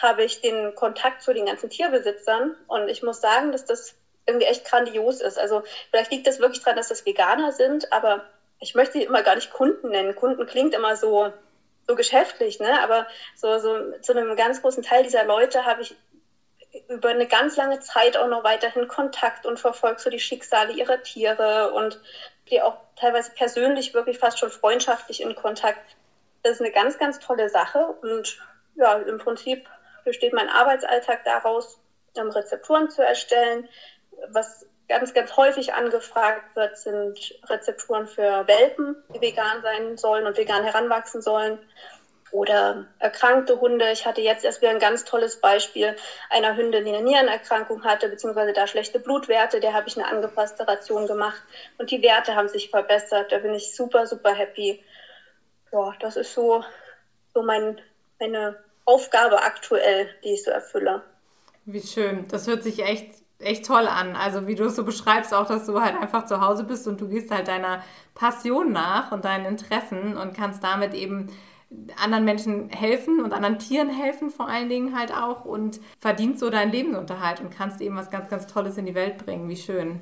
S1: habe ich den Kontakt zu den ganzen Tierbesitzern. Und ich muss sagen, dass das irgendwie echt grandios ist. Also vielleicht liegt das wirklich daran, dass das Veganer sind, aber ich möchte sie immer gar nicht Kunden nennen. Kunden klingt immer so, so geschäftlich, ne? Aber so, so zu einem ganz großen Teil dieser Leute habe ich über eine ganz lange Zeit auch noch weiterhin Kontakt und verfolge so die Schicksale ihrer Tiere und die auch teilweise persönlich wirklich fast schon freundschaftlich in Kontakt. Das ist eine ganz, ganz tolle Sache und ja, im Prinzip besteht mein Arbeitsalltag daraus, Rezepturen zu erstellen. Was ganz, ganz häufig angefragt wird, sind Rezepturen für Welpen, die vegan sein sollen und vegan heranwachsen sollen. Oder erkrankte Hunde. Ich hatte jetzt erst wieder ein ganz tolles Beispiel einer Hündin, die eine Nierenerkrankung hatte, beziehungsweise da schlechte Blutwerte. Der habe ich eine angepasste Ration gemacht und die Werte haben sich verbessert. Da bin ich super, super happy. Ja, das ist so, so mein, meine Aufgabe aktuell, die ich so erfülle.
S3: Wie schön. Das hört sich echt echt toll an. Also wie du es so beschreibst, auch, dass du halt einfach zu Hause bist und du gehst halt deiner Passion nach und deinen Interessen und kannst damit eben anderen Menschen helfen und anderen Tieren helfen vor allen Dingen halt auch und verdienst so deinen Lebensunterhalt und kannst eben was ganz, ganz Tolles in die Welt bringen. Wie schön.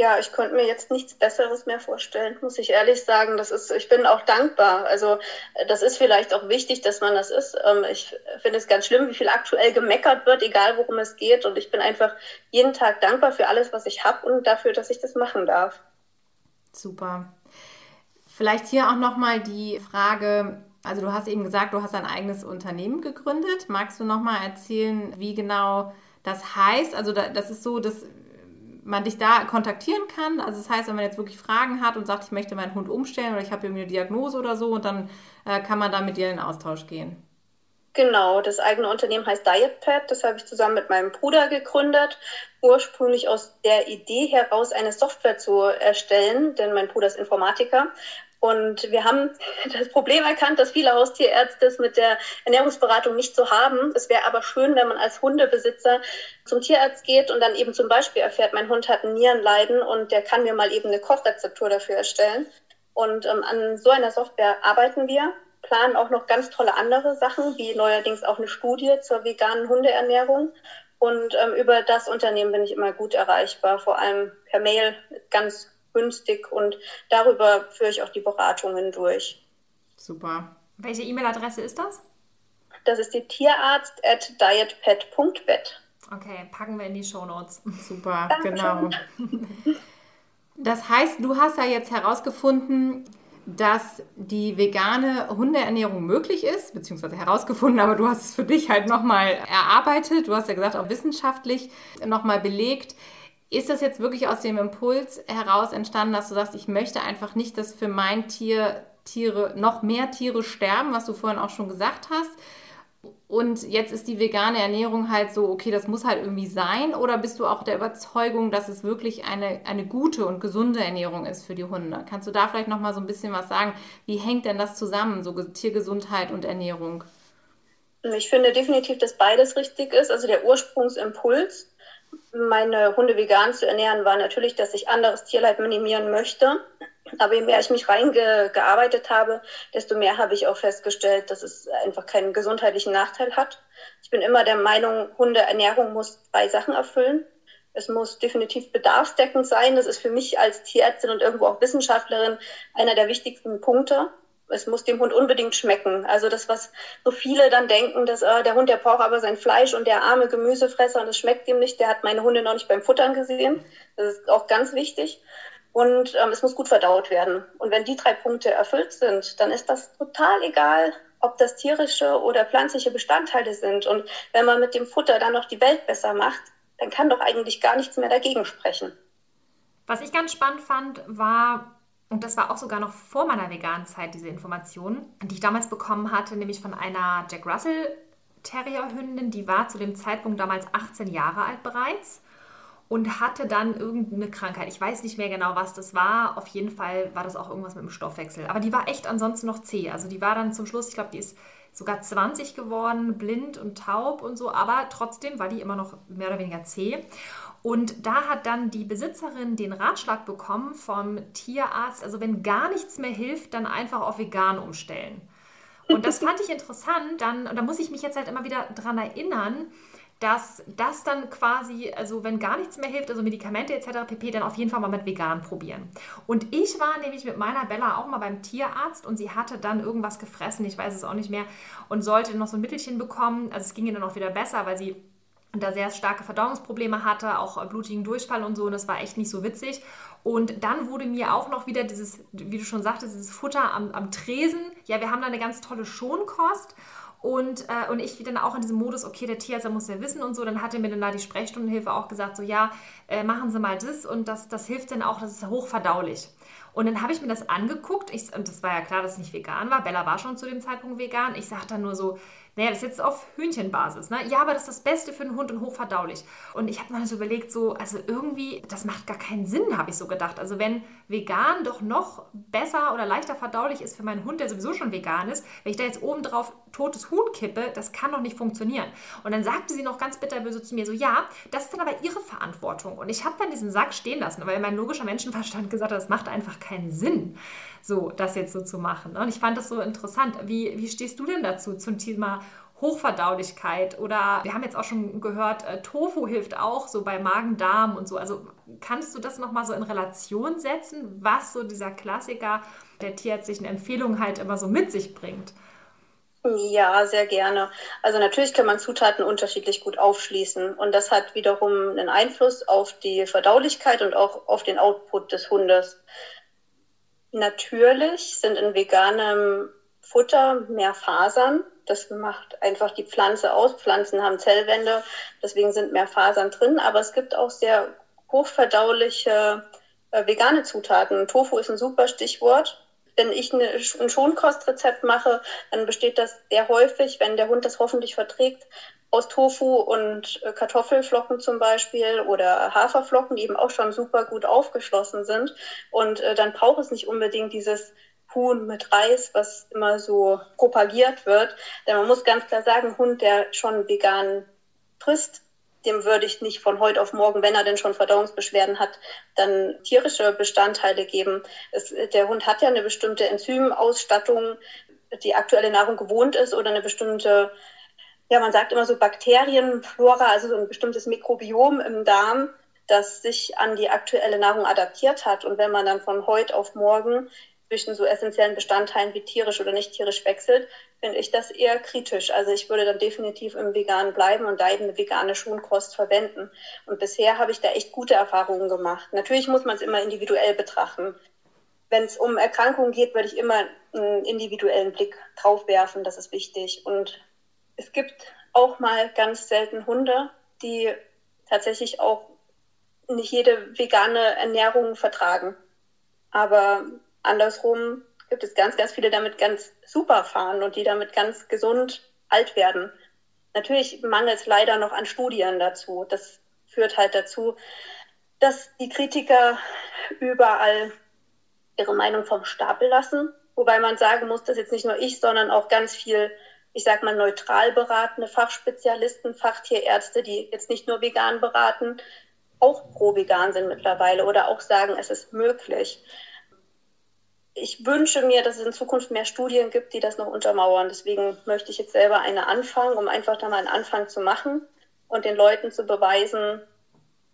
S1: Ja, ich könnte mir jetzt nichts Besseres mehr vorstellen, muss ich ehrlich sagen. Das ist, ich bin auch dankbar. Also das ist vielleicht auch wichtig, dass man das ist. Ähm, ich finde es ganz schlimm, wie viel aktuell gemeckert wird, egal worum es geht. Und ich bin einfach jeden Tag dankbar für alles, was ich habe und dafür, dass ich das machen darf.
S3: Super. Vielleicht hier auch nochmal die Frage, also du hast eben gesagt, du hast ein eigenes Unternehmen gegründet. Magst du nochmal erzählen, wie genau das heißt? Also das ist so, dass man dich da kontaktieren kann. Also das heißt, wenn man jetzt wirklich Fragen hat und sagt, ich möchte meinen Hund umstellen oder ich habe irgendwie eine Diagnose oder so, und dann äh, kann man da mit dir in Austausch gehen.
S1: Genau, das eigene Unternehmen heißt DietPad. Das habe ich zusammen mit meinem Bruder gegründet. Ursprünglich aus der Idee heraus, eine Software zu erstellen, denn mein Bruder ist Informatiker und wir haben das Problem erkannt, dass viele Haustierärzte es mit der Ernährungsberatung nicht so haben. Es wäre aber schön, wenn man als Hundebesitzer zum Tierarzt geht und dann eben zum Beispiel erfährt, mein Hund hat ein Nierenleiden und der kann mir mal eben eine Kochrezeptur dafür erstellen. Und ähm, an so einer Software arbeiten wir, planen auch noch ganz tolle andere Sachen, wie neuerdings auch eine Studie zur veganen Hundeernährung. Und ähm, über das Unternehmen bin ich immer gut erreichbar, vor allem per Mail ganz günstig und darüber führe ich auch die Beratungen durch.
S3: Super.
S2: Welche E-Mail-Adresse ist das?
S1: Das ist die tierarzt at dietpet.vet.
S2: Okay, packen wir in die Show Notes.
S3: Super, Dankeschön. genau. Das heißt, du hast ja jetzt herausgefunden, dass die vegane Hundeernährung möglich ist, beziehungsweise herausgefunden, aber du hast es für dich halt nochmal erarbeitet. Du hast ja gesagt, auch wissenschaftlich nochmal belegt. Ist das jetzt wirklich aus dem Impuls heraus entstanden, dass du sagst, ich möchte einfach nicht, dass für mein Tier Tiere, noch mehr Tiere sterben, was du vorhin auch schon gesagt hast? Und jetzt ist die vegane Ernährung halt so, okay, das muss halt irgendwie sein? Oder bist du auch der Überzeugung, dass es wirklich eine, eine gute und gesunde Ernährung ist für die Hunde? Kannst du da vielleicht nochmal so ein bisschen was sagen? Wie hängt denn das zusammen, so Tiergesundheit und Ernährung?
S1: Ich finde definitiv, dass beides richtig ist. Also der Ursprungsimpuls meine Hunde vegan zu ernähren, war natürlich, dass ich anderes Tierleid minimieren möchte. Aber je mehr ich mich reingearbeitet habe, desto mehr habe ich auch festgestellt, dass es einfach keinen gesundheitlichen Nachteil hat. Ich bin immer der Meinung, Hundeernährung muss zwei Sachen erfüllen. Es muss definitiv bedarfsdeckend sein. Das ist für mich als Tierärztin und irgendwo auch Wissenschaftlerin einer der wichtigsten Punkte. Es muss dem Hund unbedingt schmecken. Also das, was so viele dann denken, dass äh, der Hund, der braucht aber sein Fleisch und der arme Gemüsefresser und es schmeckt ihm nicht, der hat meine Hunde noch nicht beim Futtern gesehen. Das ist auch ganz wichtig. Und ähm, es muss gut verdaut werden. Und wenn die drei Punkte erfüllt sind, dann ist das total egal, ob das tierische oder pflanzliche Bestandteile sind. Und wenn man mit dem Futter dann noch die Welt besser macht, dann kann doch eigentlich gar nichts mehr dagegen sprechen.
S2: Was ich ganz spannend fand, war, und das war auch sogar noch vor meiner veganen Zeit, diese Information, die ich damals bekommen hatte, nämlich von einer Jack Russell Terrierhündin, die war zu dem Zeitpunkt damals 18 Jahre alt bereits und hatte dann irgendeine Krankheit. Ich weiß nicht mehr genau, was das war. Auf jeden Fall war das auch irgendwas mit dem Stoffwechsel. Aber die war echt ansonsten noch zäh. Also die war dann zum Schluss, ich glaube, die ist sogar 20 geworden, blind und taub und so, aber trotzdem war die immer noch mehr oder weniger zäh. Und da hat dann die Besitzerin den Ratschlag bekommen vom Tierarzt, also wenn gar nichts mehr hilft, dann einfach auf vegan umstellen. Und das fand ich interessant, dann, und da muss ich mich jetzt halt immer wieder dran erinnern, dass das dann quasi, also wenn gar nichts mehr hilft, also Medikamente etc. pp., dann auf jeden Fall mal mit vegan probieren. Und ich war nämlich mit meiner Bella auch mal beim Tierarzt und sie hatte dann irgendwas gefressen, ich weiß es auch nicht mehr, und sollte noch so ein Mittelchen bekommen. Also es ging ihr dann auch wieder besser, weil sie da sehr starke Verdauungsprobleme hatte, auch blutigen Durchfall und so, und das war echt nicht so witzig. Und dann wurde mir auch noch wieder dieses, wie du schon sagtest, dieses Futter am, am Tresen. Ja, wir haben da eine ganz tolle Schonkost. Und, äh, und ich dann auch in diesem Modus, okay, der Tierarzt muss ja wissen und so, dann hatte mir dann da die Sprechstundenhilfe auch gesagt, so ja, äh, machen Sie mal das und das, das hilft dann auch, das ist hochverdaulich. Und dann habe ich mir das angeguckt, ich, und das war ja klar, dass es nicht vegan war, Bella war schon zu dem Zeitpunkt vegan, ich sage dann nur so, naja, das ist jetzt auf Hühnchenbasis, ne? Ja, aber das ist das Beste für einen Hund und hochverdaulich. Und ich habe mir so überlegt, so, also irgendwie, das macht gar keinen Sinn, habe ich so gedacht. Also wenn vegan doch noch besser oder leichter verdaulich ist für meinen Hund, der sowieso schon vegan ist, wenn ich da jetzt oben drauf totes Huhn kippe, das kann doch nicht funktionieren. Und dann sagte sie noch ganz bitterböse zu mir so, ja, das ist dann aber ihre Verantwortung. Und ich habe dann diesen Sack stehen lassen, weil mein logischer Menschenverstand gesagt hat, das macht einfach keinen Sinn, so das jetzt so zu machen. Und ich fand das so interessant. Wie, wie stehst du denn dazu zum Thema Hochverdaulichkeit oder wir haben jetzt auch schon gehört, äh, Tofu hilft auch so bei Magen-Darm und so. Also kannst du das nochmal so in Relation setzen, was so dieser Klassiker der tierärztlichen Empfehlung halt immer so mit sich bringt?
S1: Ja, sehr gerne. Also natürlich kann man Zutaten unterschiedlich gut aufschließen und das hat wiederum einen Einfluss auf die Verdaulichkeit und auch auf den Output des Hundes. Natürlich sind in veganem Futter mehr Fasern. Das macht einfach die Pflanze aus. Pflanzen haben Zellwände, deswegen sind mehr Fasern drin. Aber es gibt auch sehr hochverdauliche äh, vegane Zutaten. Tofu ist ein super Stichwort wenn ich eine, ein Schonkostrezept mache, dann besteht das sehr häufig, wenn der Hund das hoffentlich verträgt, aus Tofu und äh, Kartoffelflocken zum Beispiel oder Haferflocken, die eben auch schon super gut aufgeschlossen sind. Und äh, dann braucht es nicht unbedingt dieses Huhn mit Reis, was immer so propagiert wird. Denn man muss ganz klar sagen, Hund, der schon vegan frisst, dem würde ich nicht von heute auf morgen, wenn er denn schon Verdauungsbeschwerden hat, dann tierische Bestandteile geben. Es, der Hund hat ja eine bestimmte Enzymausstattung, die aktuelle Nahrung gewohnt ist oder eine bestimmte, ja, man sagt immer so Bakterienflora, also so ein bestimmtes Mikrobiom im Darm, das sich an die aktuelle Nahrung adaptiert hat. Und wenn man dann von heute auf morgen zwischen so essentiellen Bestandteilen wie tierisch oder nicht tierisch wechselt, finde ich das eher kritisch. Also ich würde dann definitiv im Vegan bleiben und da eben eine vegane Schonkost verwenden. Und bisher habe ich da echt gute Erfahrungen gemacht. Natürlich muss man es immer individuell betrachten. Wenn es um Erkrankungen geht, würde ich immer einen individuellen Blick drauf werfen. Das ist wichtig. Und es gibt auch mal ganz selten Hunde, die tatsächlich auch nicht jede vegane Ernährung vertragen. Aber Andersrum gibt es ganz, ganz viele, die damit ganz super fahren und die damit ganz gesund alt werden. Natürlich mangelt es leider noch an Studien dazu. Das führt halt dazu, dass die Kritiker überall ihre Meinung vom Stapel lassen. Wobei man sagen muss, dass jetzt nicht nur ich, sondern auch ganz viel, ich sag mal, neutral beratende Fachspezialisten, Fachtierärzte, die jetzt nicht nur vegan beraten, auch pro vegan sind mittlerweile oder auch sagen, es ist möglich ich wünsche mir, dass es in Zukunft mehr Studien gibt, die das noch untermauern. Deswegen möchte ich jetzt selber eine anfangen, um einfach da mal einen Anfang zu machen und den Leuten zu beweisen,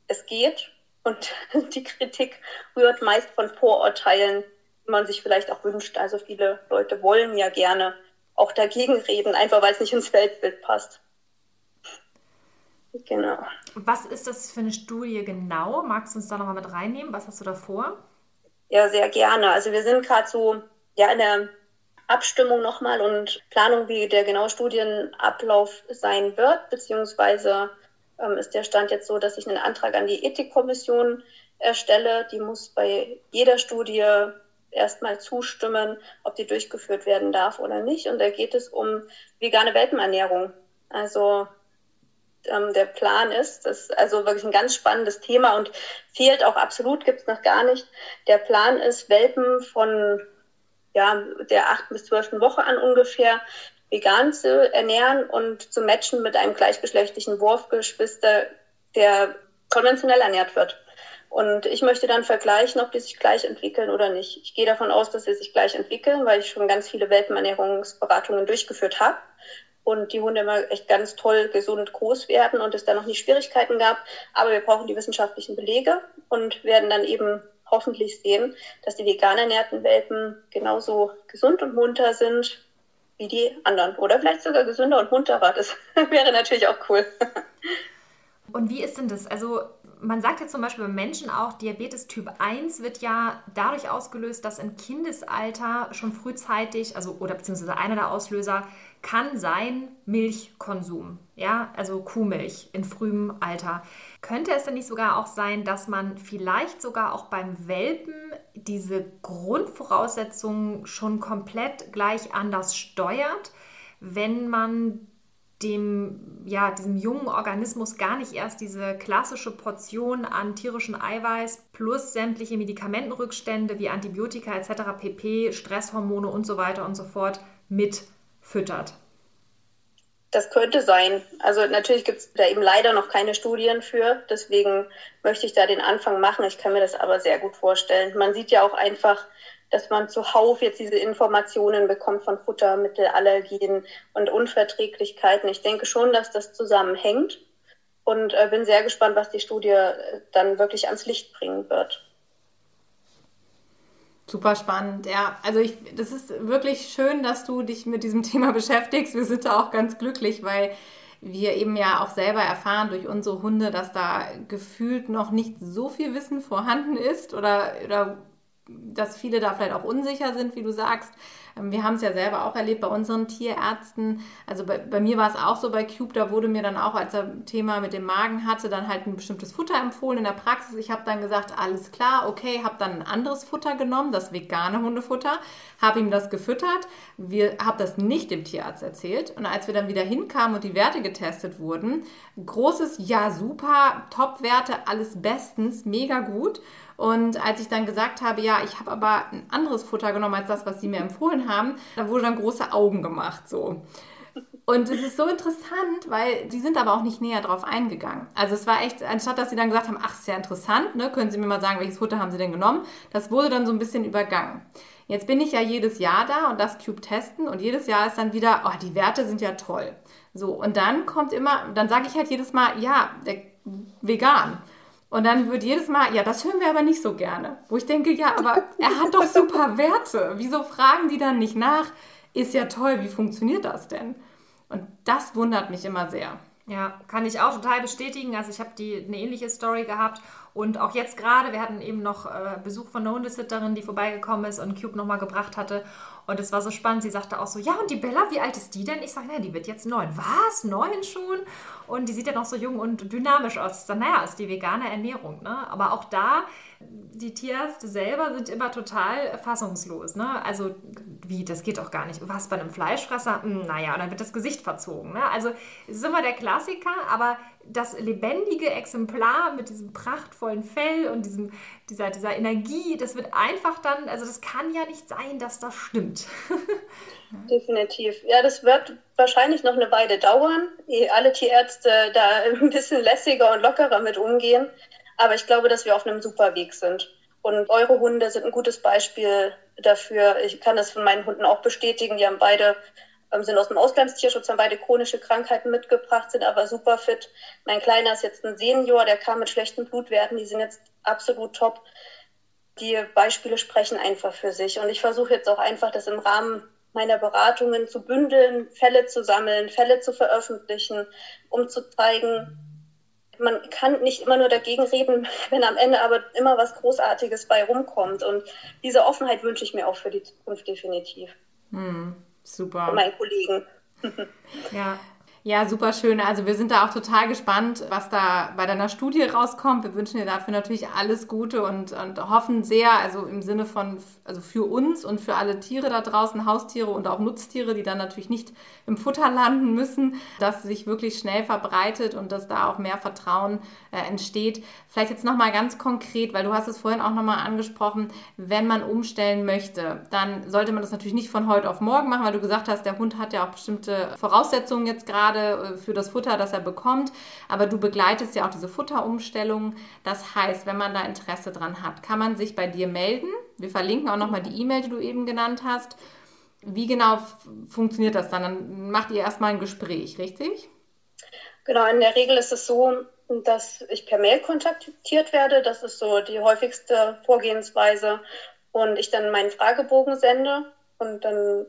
S1: es geht. Und die Kritik rührt meist von Vorurteilen, die man sich vielleicht auch wünscht. Also viele Leute wollen ja gerne auch dagegen reden, einfach weil es nicht ins Weltbild passt.
S2: Genau. Was ist das für eine Studie genau? Magst du uns da nochmal mit reinnehmen? Was hast du da vor?
S1: Ja, sehr gerne. Also wir sind gerade so ja, in der Abstimmung nochmal und Planung, wie der genaue Studienablauf sein wird, beziehungsweise ähm, ist der Stand jetzt so, dass ich einen Antrag an die Ethikkommission erstelle. Die muss bei jeder Studie erstmal zustimmen, ob die durchgeführt werden darf oder nicht. Und da geht es um vegane Welpenernährung. Also ähm, der Plan ist. Das ist also wirklich ein ganz spannendes Thema und fehlt auch absolut, gibt es noch gar nicht. Der Plan ist, Welpen von ja, der 8. bis 12. Woche an ungefähr vegan zu ernähren und zu matchen mit einem gleichgeschlechtlichen Wurfgeschwister, der konventionell ernährt wird. Und ich möchte dann vergleichen, ob die sich gleich entwickeln oder nicht. Ich gehe davon aus, dass sie sich gleich entwickeln, weil ich schon ganz viele Welpenernährungsberatungen durchgeführt habe und die Hunde immer echt ganz toll gesund groß werden und es da noch nie Schwierigkeiten gab. Aber wir brauchen die wissenschaftlichen Belege und werden dann eben hoffentlich sehen, dass die vegan ernährten Welpen genauso gesund und munter sind wie die anderen. Oder vielleicht sogar gesünder und munterer. Das wäre natürlich auch cool.
S2: Und wie ist denn das? Also man sagt ja zum Beispiel bei Menschen auch, Diabetes Typ 1 wird ja dadurch ausgelöst, dass im Kindesalter schon frühzeitig, also oder beziehungsweise einer der Auslöser kann sein Milchkonsum, ja, also Kuhmilch in frühem Alter. Könnte es denn nicht sogar auch sein, dass man vielleicht sogar auch beim Welpen diese Grundvoraussetzungen schon komplett gleich anders steuert, wenn man dem, ja, diesem jungen Organismus gar nicht erst diese klassische Portion an tierischem Eiweiß plus sämtliche Medikamentenrückstände wie Antibiotika etc., pp, Stresshormone und so weiter und so fort mitfüttert.
S1: Das könnte sein. Also natürlich gibt es da eben leider noch keine Studien für. Deswegen möchte ich da den Anfang machen. Ich kann mir das aber sehr gut vorstellen. Man sieht ja auch einfach, dass man zuhauf jetzt diese Informationen bekommt von Futtermittelallergien und Unverträglichkeiten. Ich denke schon, dass das zusammenhängt und äh, bin sehr gespannt, was die Studie äh, dann wirklich ans Licht bringen wird.
S3: Super spannend, ja. Also ich, das ist wirklich schön, dass du dich mit diesem Thema beschäftigst. Wir sind da auch ganz glücklich, weil wir eben ja auch selber erfahren durch unsere Hunde, dass da gefühlt noch nicht so viel Wissen vorhanden ist oder, oder dass viele da vielleicht auch unsicher sind, wie du sagst. Ähm, wir haben es ja selber auch erlebt bei unseren Tierärzten. Also bei, bei mir war es auch so bei Cube, da wurde mir dann auch, als er Thema mit dem Magen hatte, dann halt ein bestimmtes Futter empfohlen in der Praxis. Ich habe dann gesagt, alles klar, okay, habe dann ein anderes Futter genommen, das vegane Hundefutter, habe ihm das gefüttert. Wir habe das nicht dem Tierarzt erzählt. Und als wir dann wieder hinkamen und die Werte getestet wurden, großes Ja, super, Top-Werte, alles bestens, mega gut. Und als ich dann gesagt habe, ja, ich habe aber ein anderes Futter genommen als das, was sie mir empfohlen haben, da wurde dann große Augen gemacht so. Und es ist so interessant, weil sie sind aber auch nicht näher drauf eingegangen. Also es war echt, anstatt dass sie dann gesagt haben, ach, ist ja interessant, ne? können Sie mir mal sagen, welches Futter haben Sie denn genommen? Das wurde dann so ein bisschen übergangen. Jetzt bin ich ja jedes Jahr da und das Cube testen und jedes Jahr ist dann wieder, oh, die Werte sind ja toll. So, und dann kommt immer, dann sage ich halt jedes Mal, ja, vegan. Und dann wird jedes Mal, ja, das hören wir aber nicht so gerne. Wo ich denke, ja, aber er hat doch super Werte. Wieso fragen die dann nicht nach? Ist ja toll, wie funktioniert das denn? Und das wundert mich immer sehr.
S2: Ja, kann ich auch total bestätigen. Also ich habe die eine ähnliche Story gehabt und auch jetzt gerade, wir hatten eben noch äh, Besuch von einer Hundesitterin, die vorbeigekommen ist und Cube nochmal gebracht hatte. Und es war so spannend. Sie sagte auch so, ja, und die Bella, wie alt ist die denn? Ich sage, naja, die wird jetzt neun. Was? Neun schon? Und die sieht ja noch so jung und dynamisch aus. Ich sage, naja, ist die vegane Ernährung. Ne? Aber auch da, die Tierärzte selber sind immer total fassungslos. Ne? Also, wie, das geht doch gar nicht. Was, bei einem Fleischfresser? Hm, naja, und dann wird das Gesicht verzogen. Ne? Also, es ist immer der Klassiker, aber das lebendige Exemplar mit diesem prachtvollen Fell und diesem, dieser, dieser Energie, das wird einfach dann, also das kann ja nicht sein, dass das stimmt.
S1: Definitiv. Ja, das wird wahrscheinlich noch eine Weile dauern, ehe alle Tierärzte da ein bisschen lässiger und lockerer mit umgehen. Aber ich glaube, dass wir auf einem super Weg sind. Und eure Hunde sind ein gutes Beispiel dafür. Ich kann das von meinen Hunden auch bestätigen. Die haben beide ähm, sind aus dem Auslandstierschutz, haben beide chronische Krankheiten mitgebracht, sind aber super fit. Mein Kleiner ist jetzt ein Senior, der kam mit schlechten Blutwerten, die sind jetzt absolut top. Die Beispiele sprechen einfach für sich. Und ich versuche jetzt auch einfach, das im Rahmen meiner Beratungen zu bündeln, Fälle zu sammeln, Fälle zu veröffentlichen, um zu zeigen, man kann nicht immer nur dagegen reden, wenn am Ende aber immer was Großartiges bei rumkommt. Und diese Offenheit wünsche ich mir auch für die Zukunft definitiv.
S3: Hm, super.
S1: Von meinen Kollegen.
S3: ja, ja, super schön. Also wir sind da auch total gespannt, was da bei deiner Studie rauskommt. Wir wünschen dir dafür natürlich alles Gute und, und hoffen sehr, also im Sinne von, also für uns und für alle Tiere da draußen, Haustiere und auch Nutztiere, die dann natürlich nicht im Futter landen müssen, dass sich wirklich schnell verbreitet und dass da auch mehr Vertrauen äh, entsteht. Vielleicht jetzt nochmal ganz konkret, weil du hast es vorhin auch nochmal angesprochen, wenn man umstellen möchte, dann sollte man das natürlich nicht von heute auf morgen machen, weil du gesagt hast, der Hund hat ja auch bestimmte Voraussetzungen jetzt gerade gerade äh, für das Futter, das er bekommt. Aber du begleitest ja auch diese Futterumstellung. Das heißt, wenn man da Interesse dran hat, kann man sich bei dir melden. Wir verlinken auch nochmal die E-Mail, die du eben genannt hast. Wie genau funktioniert das dann? Dann macht ihr erstmal ein Gespräch, richtig?
S1: Genau, in der Regel ist es so, dass ich per Mail kontaktiert werde. Das ist so die häufigste Vorgehensweise. Und ich dann meinen Fragebogen sende und dann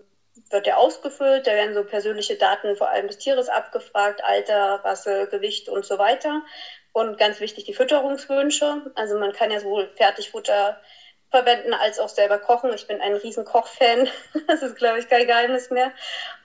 S1: wird der ausgefüllt. Da werden so persönliche Daten vor allem des Tieres abgefragt, Alter, Rasse, Gewicht und so weiter. Und ganz wichtig die Fütterungswünsche. Also man kann ja sowohl Fertigfutter verwenden als auch selber kochen. Ich bin ein riesen Kochfan. Das ist, glaube ich, kein Geheimnis mehr.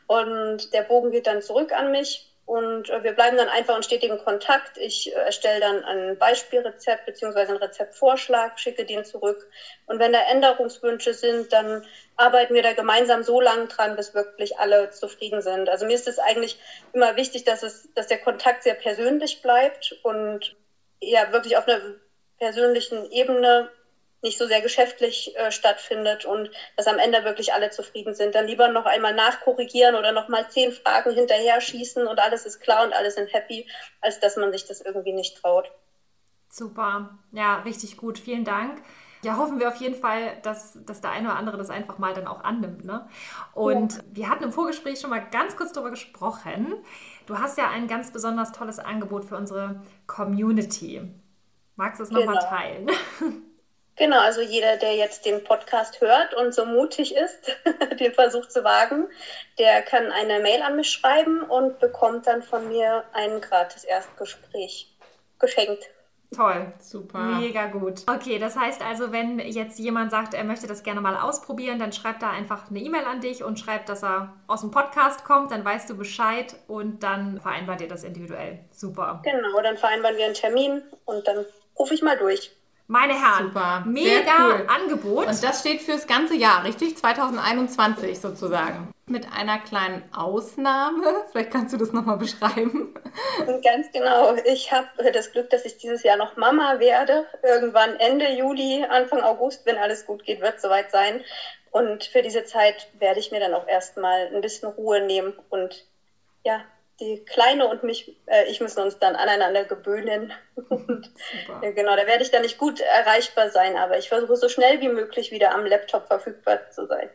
S1: Und der Bogen geht dann zurück an mich und äh, wir bleiben dann einfach in stetigem Kontakt. Ich äh, erstelle dann ein Beispielrezept bzw. einen Rezeptvorschlag, schicke den zurück. Und wenn da Änderungswünsche sind, dann arbeiten wir da gemeinsam so lange dran, bis wirklich alle zufrieden sind. Also mir ist es eigentlich immer wichtig, dass, es, dass der Kontakt sehr persönlich bleibt und ja wirklich auf einer persönlichen Ebene nicht so sehr geschäftlich äh, stattfindet und dass am Ende wirklich alle zufrieden sind. Dann lieber noch einmal nachkorrigieren oder noch mal zehn Fragen hinterher schießen und alles ist klar und alle sind happy, als dass man sich das irgendwie nicht traut.
S2: Super, ja, richtig gut. Vielen Dank. Ja, hoffen wir auf jeden Fall, dass, dass der eine oder andere das einfach mal dann auch annimmt. Ne? Und ja. wir hatten im Vorgespräch schon mal ganz kurz darüber gesprochen. Du hast ja ein ganz besonders tolles Angebot für unsere Community. Magst du es genau. nochmal teilen?
S1: Genau, also jeder, der jetzt den Podcast hört und so mutig ist, den Versuch zu wagen, der kann eine Mail an mich schreiben und bekommt dann von mir ein gratis Erstgespräch geschenkt.
S2: Toll, super. Mega gut. Okay, das heißt also, wenn jetzt jemand sagt, er möchte das gerne mal ausprobieren, dann schreibt da einfach eine E-Mail an dich und schreibt, dass er aus dem Podcast kommt, dann weißt du Bescheid und dann vereinbart ihr das individuell. Super.
S1: Genau, dann vereinbaren wir einen Termin und dann rufe ich mal durch.
S2: Meine Herren, Super. mega cool. Angebot.
S3: Und das steht fürs ganze Jahr, richtig? 2021 sozusagen. Mit einer kleinen Ausnahme. Vielleicht kannst du das nochmal beschreiben.
S1: Ganz genau. Ich habe das Glück, dass ich dieses Jahr noch Mama werde. Irgendwann Ende Juli, Anfang August, wenn alles gut geht, wird es soweit sein. Und für diese Zeit werde ich mir dann auch erstmal ein bisschen Ruhe nehmen und ja, die Kleine und mich, äh, ich müssen uns dann aneinander gewöhnen. und, äh, genau, da werde ich dann nicht gut erreichbar sein, aber ich versuche so schnell wie möglich wieder am Laptop verfügbar zu sein.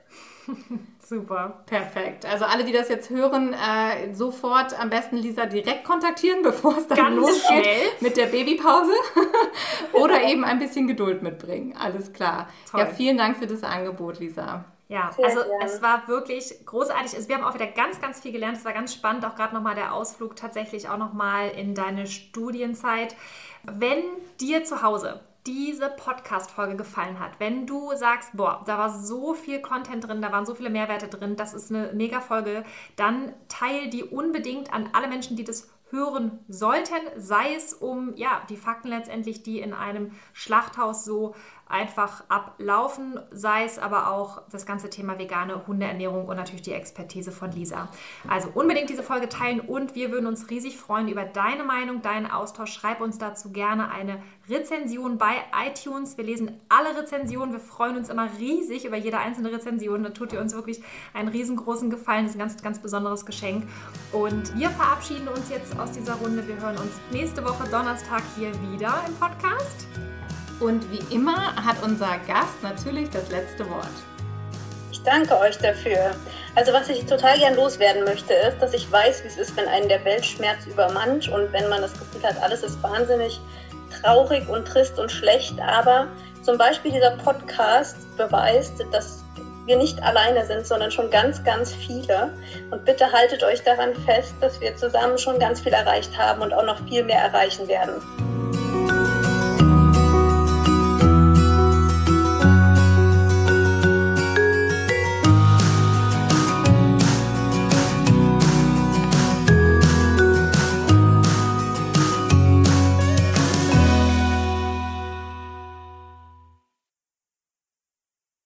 S3: Super, perfekt. Also alle, die das jetzt hören, äh, sofort am besten Lisa direkt kontaktieren, bevor es dann Ganz losgeht schnell. mit der Babypause. Oder eben ein bisschen Geduld mitbringen. Alles klar. Toll. Ja, vielen Dank für das Angebot, Lisa.
S2: Ja, Sehr also gerne. es war wirklich großartig. Also wir haben auch wieder ganz, ganz viel gelernt. Es war ganz spannend, auch gerade nochmal der Ausflug tatsächlich auch nochmal in deine Studienzeit. Wenn dir zu Hause diese Podcast-Folge gefallen hat, wenn du sagst, boah, da war so viel Content drin, da waren so viele Mehrwerte drin, das ist eine mega Folge, dann teil die unbedingt an alle Menschen, die das hören sollten, sei es um ja, die Fakten letztendlich, die in einem Schlachthaus so einfach ablaufen, sei es aber auch das ganze Thema vegane Hundeernährung und natürlich die Expertise von Lisa. Also unbedingt diese Folge teilen und wir würden uns riesig freuen über deine Meinung, deinen Austausch. Schreib uns dazu gerne eine Rezension bei iTunes. Wir lesen alle Rezensionen. Wir freuen uns immer riesig über jede einzelne Rezension. Da tut ihr uns wirklich einen riesengroßen Gefallen. Das ist ein ganz, ganz besonderes Geschenk. Und wir verabschieden uns jetzt aus dieser Runde. Wir hören uns nächste Woche Donnerstag hier wieder im Podcast.
S3: Und wie immer hat unser Gast natürlich das letzte Wort.
S1: Ich danke euch dafür. Also was ich total gern loswerden möchte, ist, dass ich weiß, wie es ist, wenn einen der Weltschmerz übermannt und wenn man das Gefühl hat, alles ist wahnsinnig traurig und trist und schlecht. Aber zum Beispiel dieser Podcast beweist, dass wir nicht alleine sind, sondern schon ganz, ganz viele. Und bitte haltet euch daran fest, dass wir zusammen schon ganz viel erreicht haben und auch noch viel mehr erreichen werden.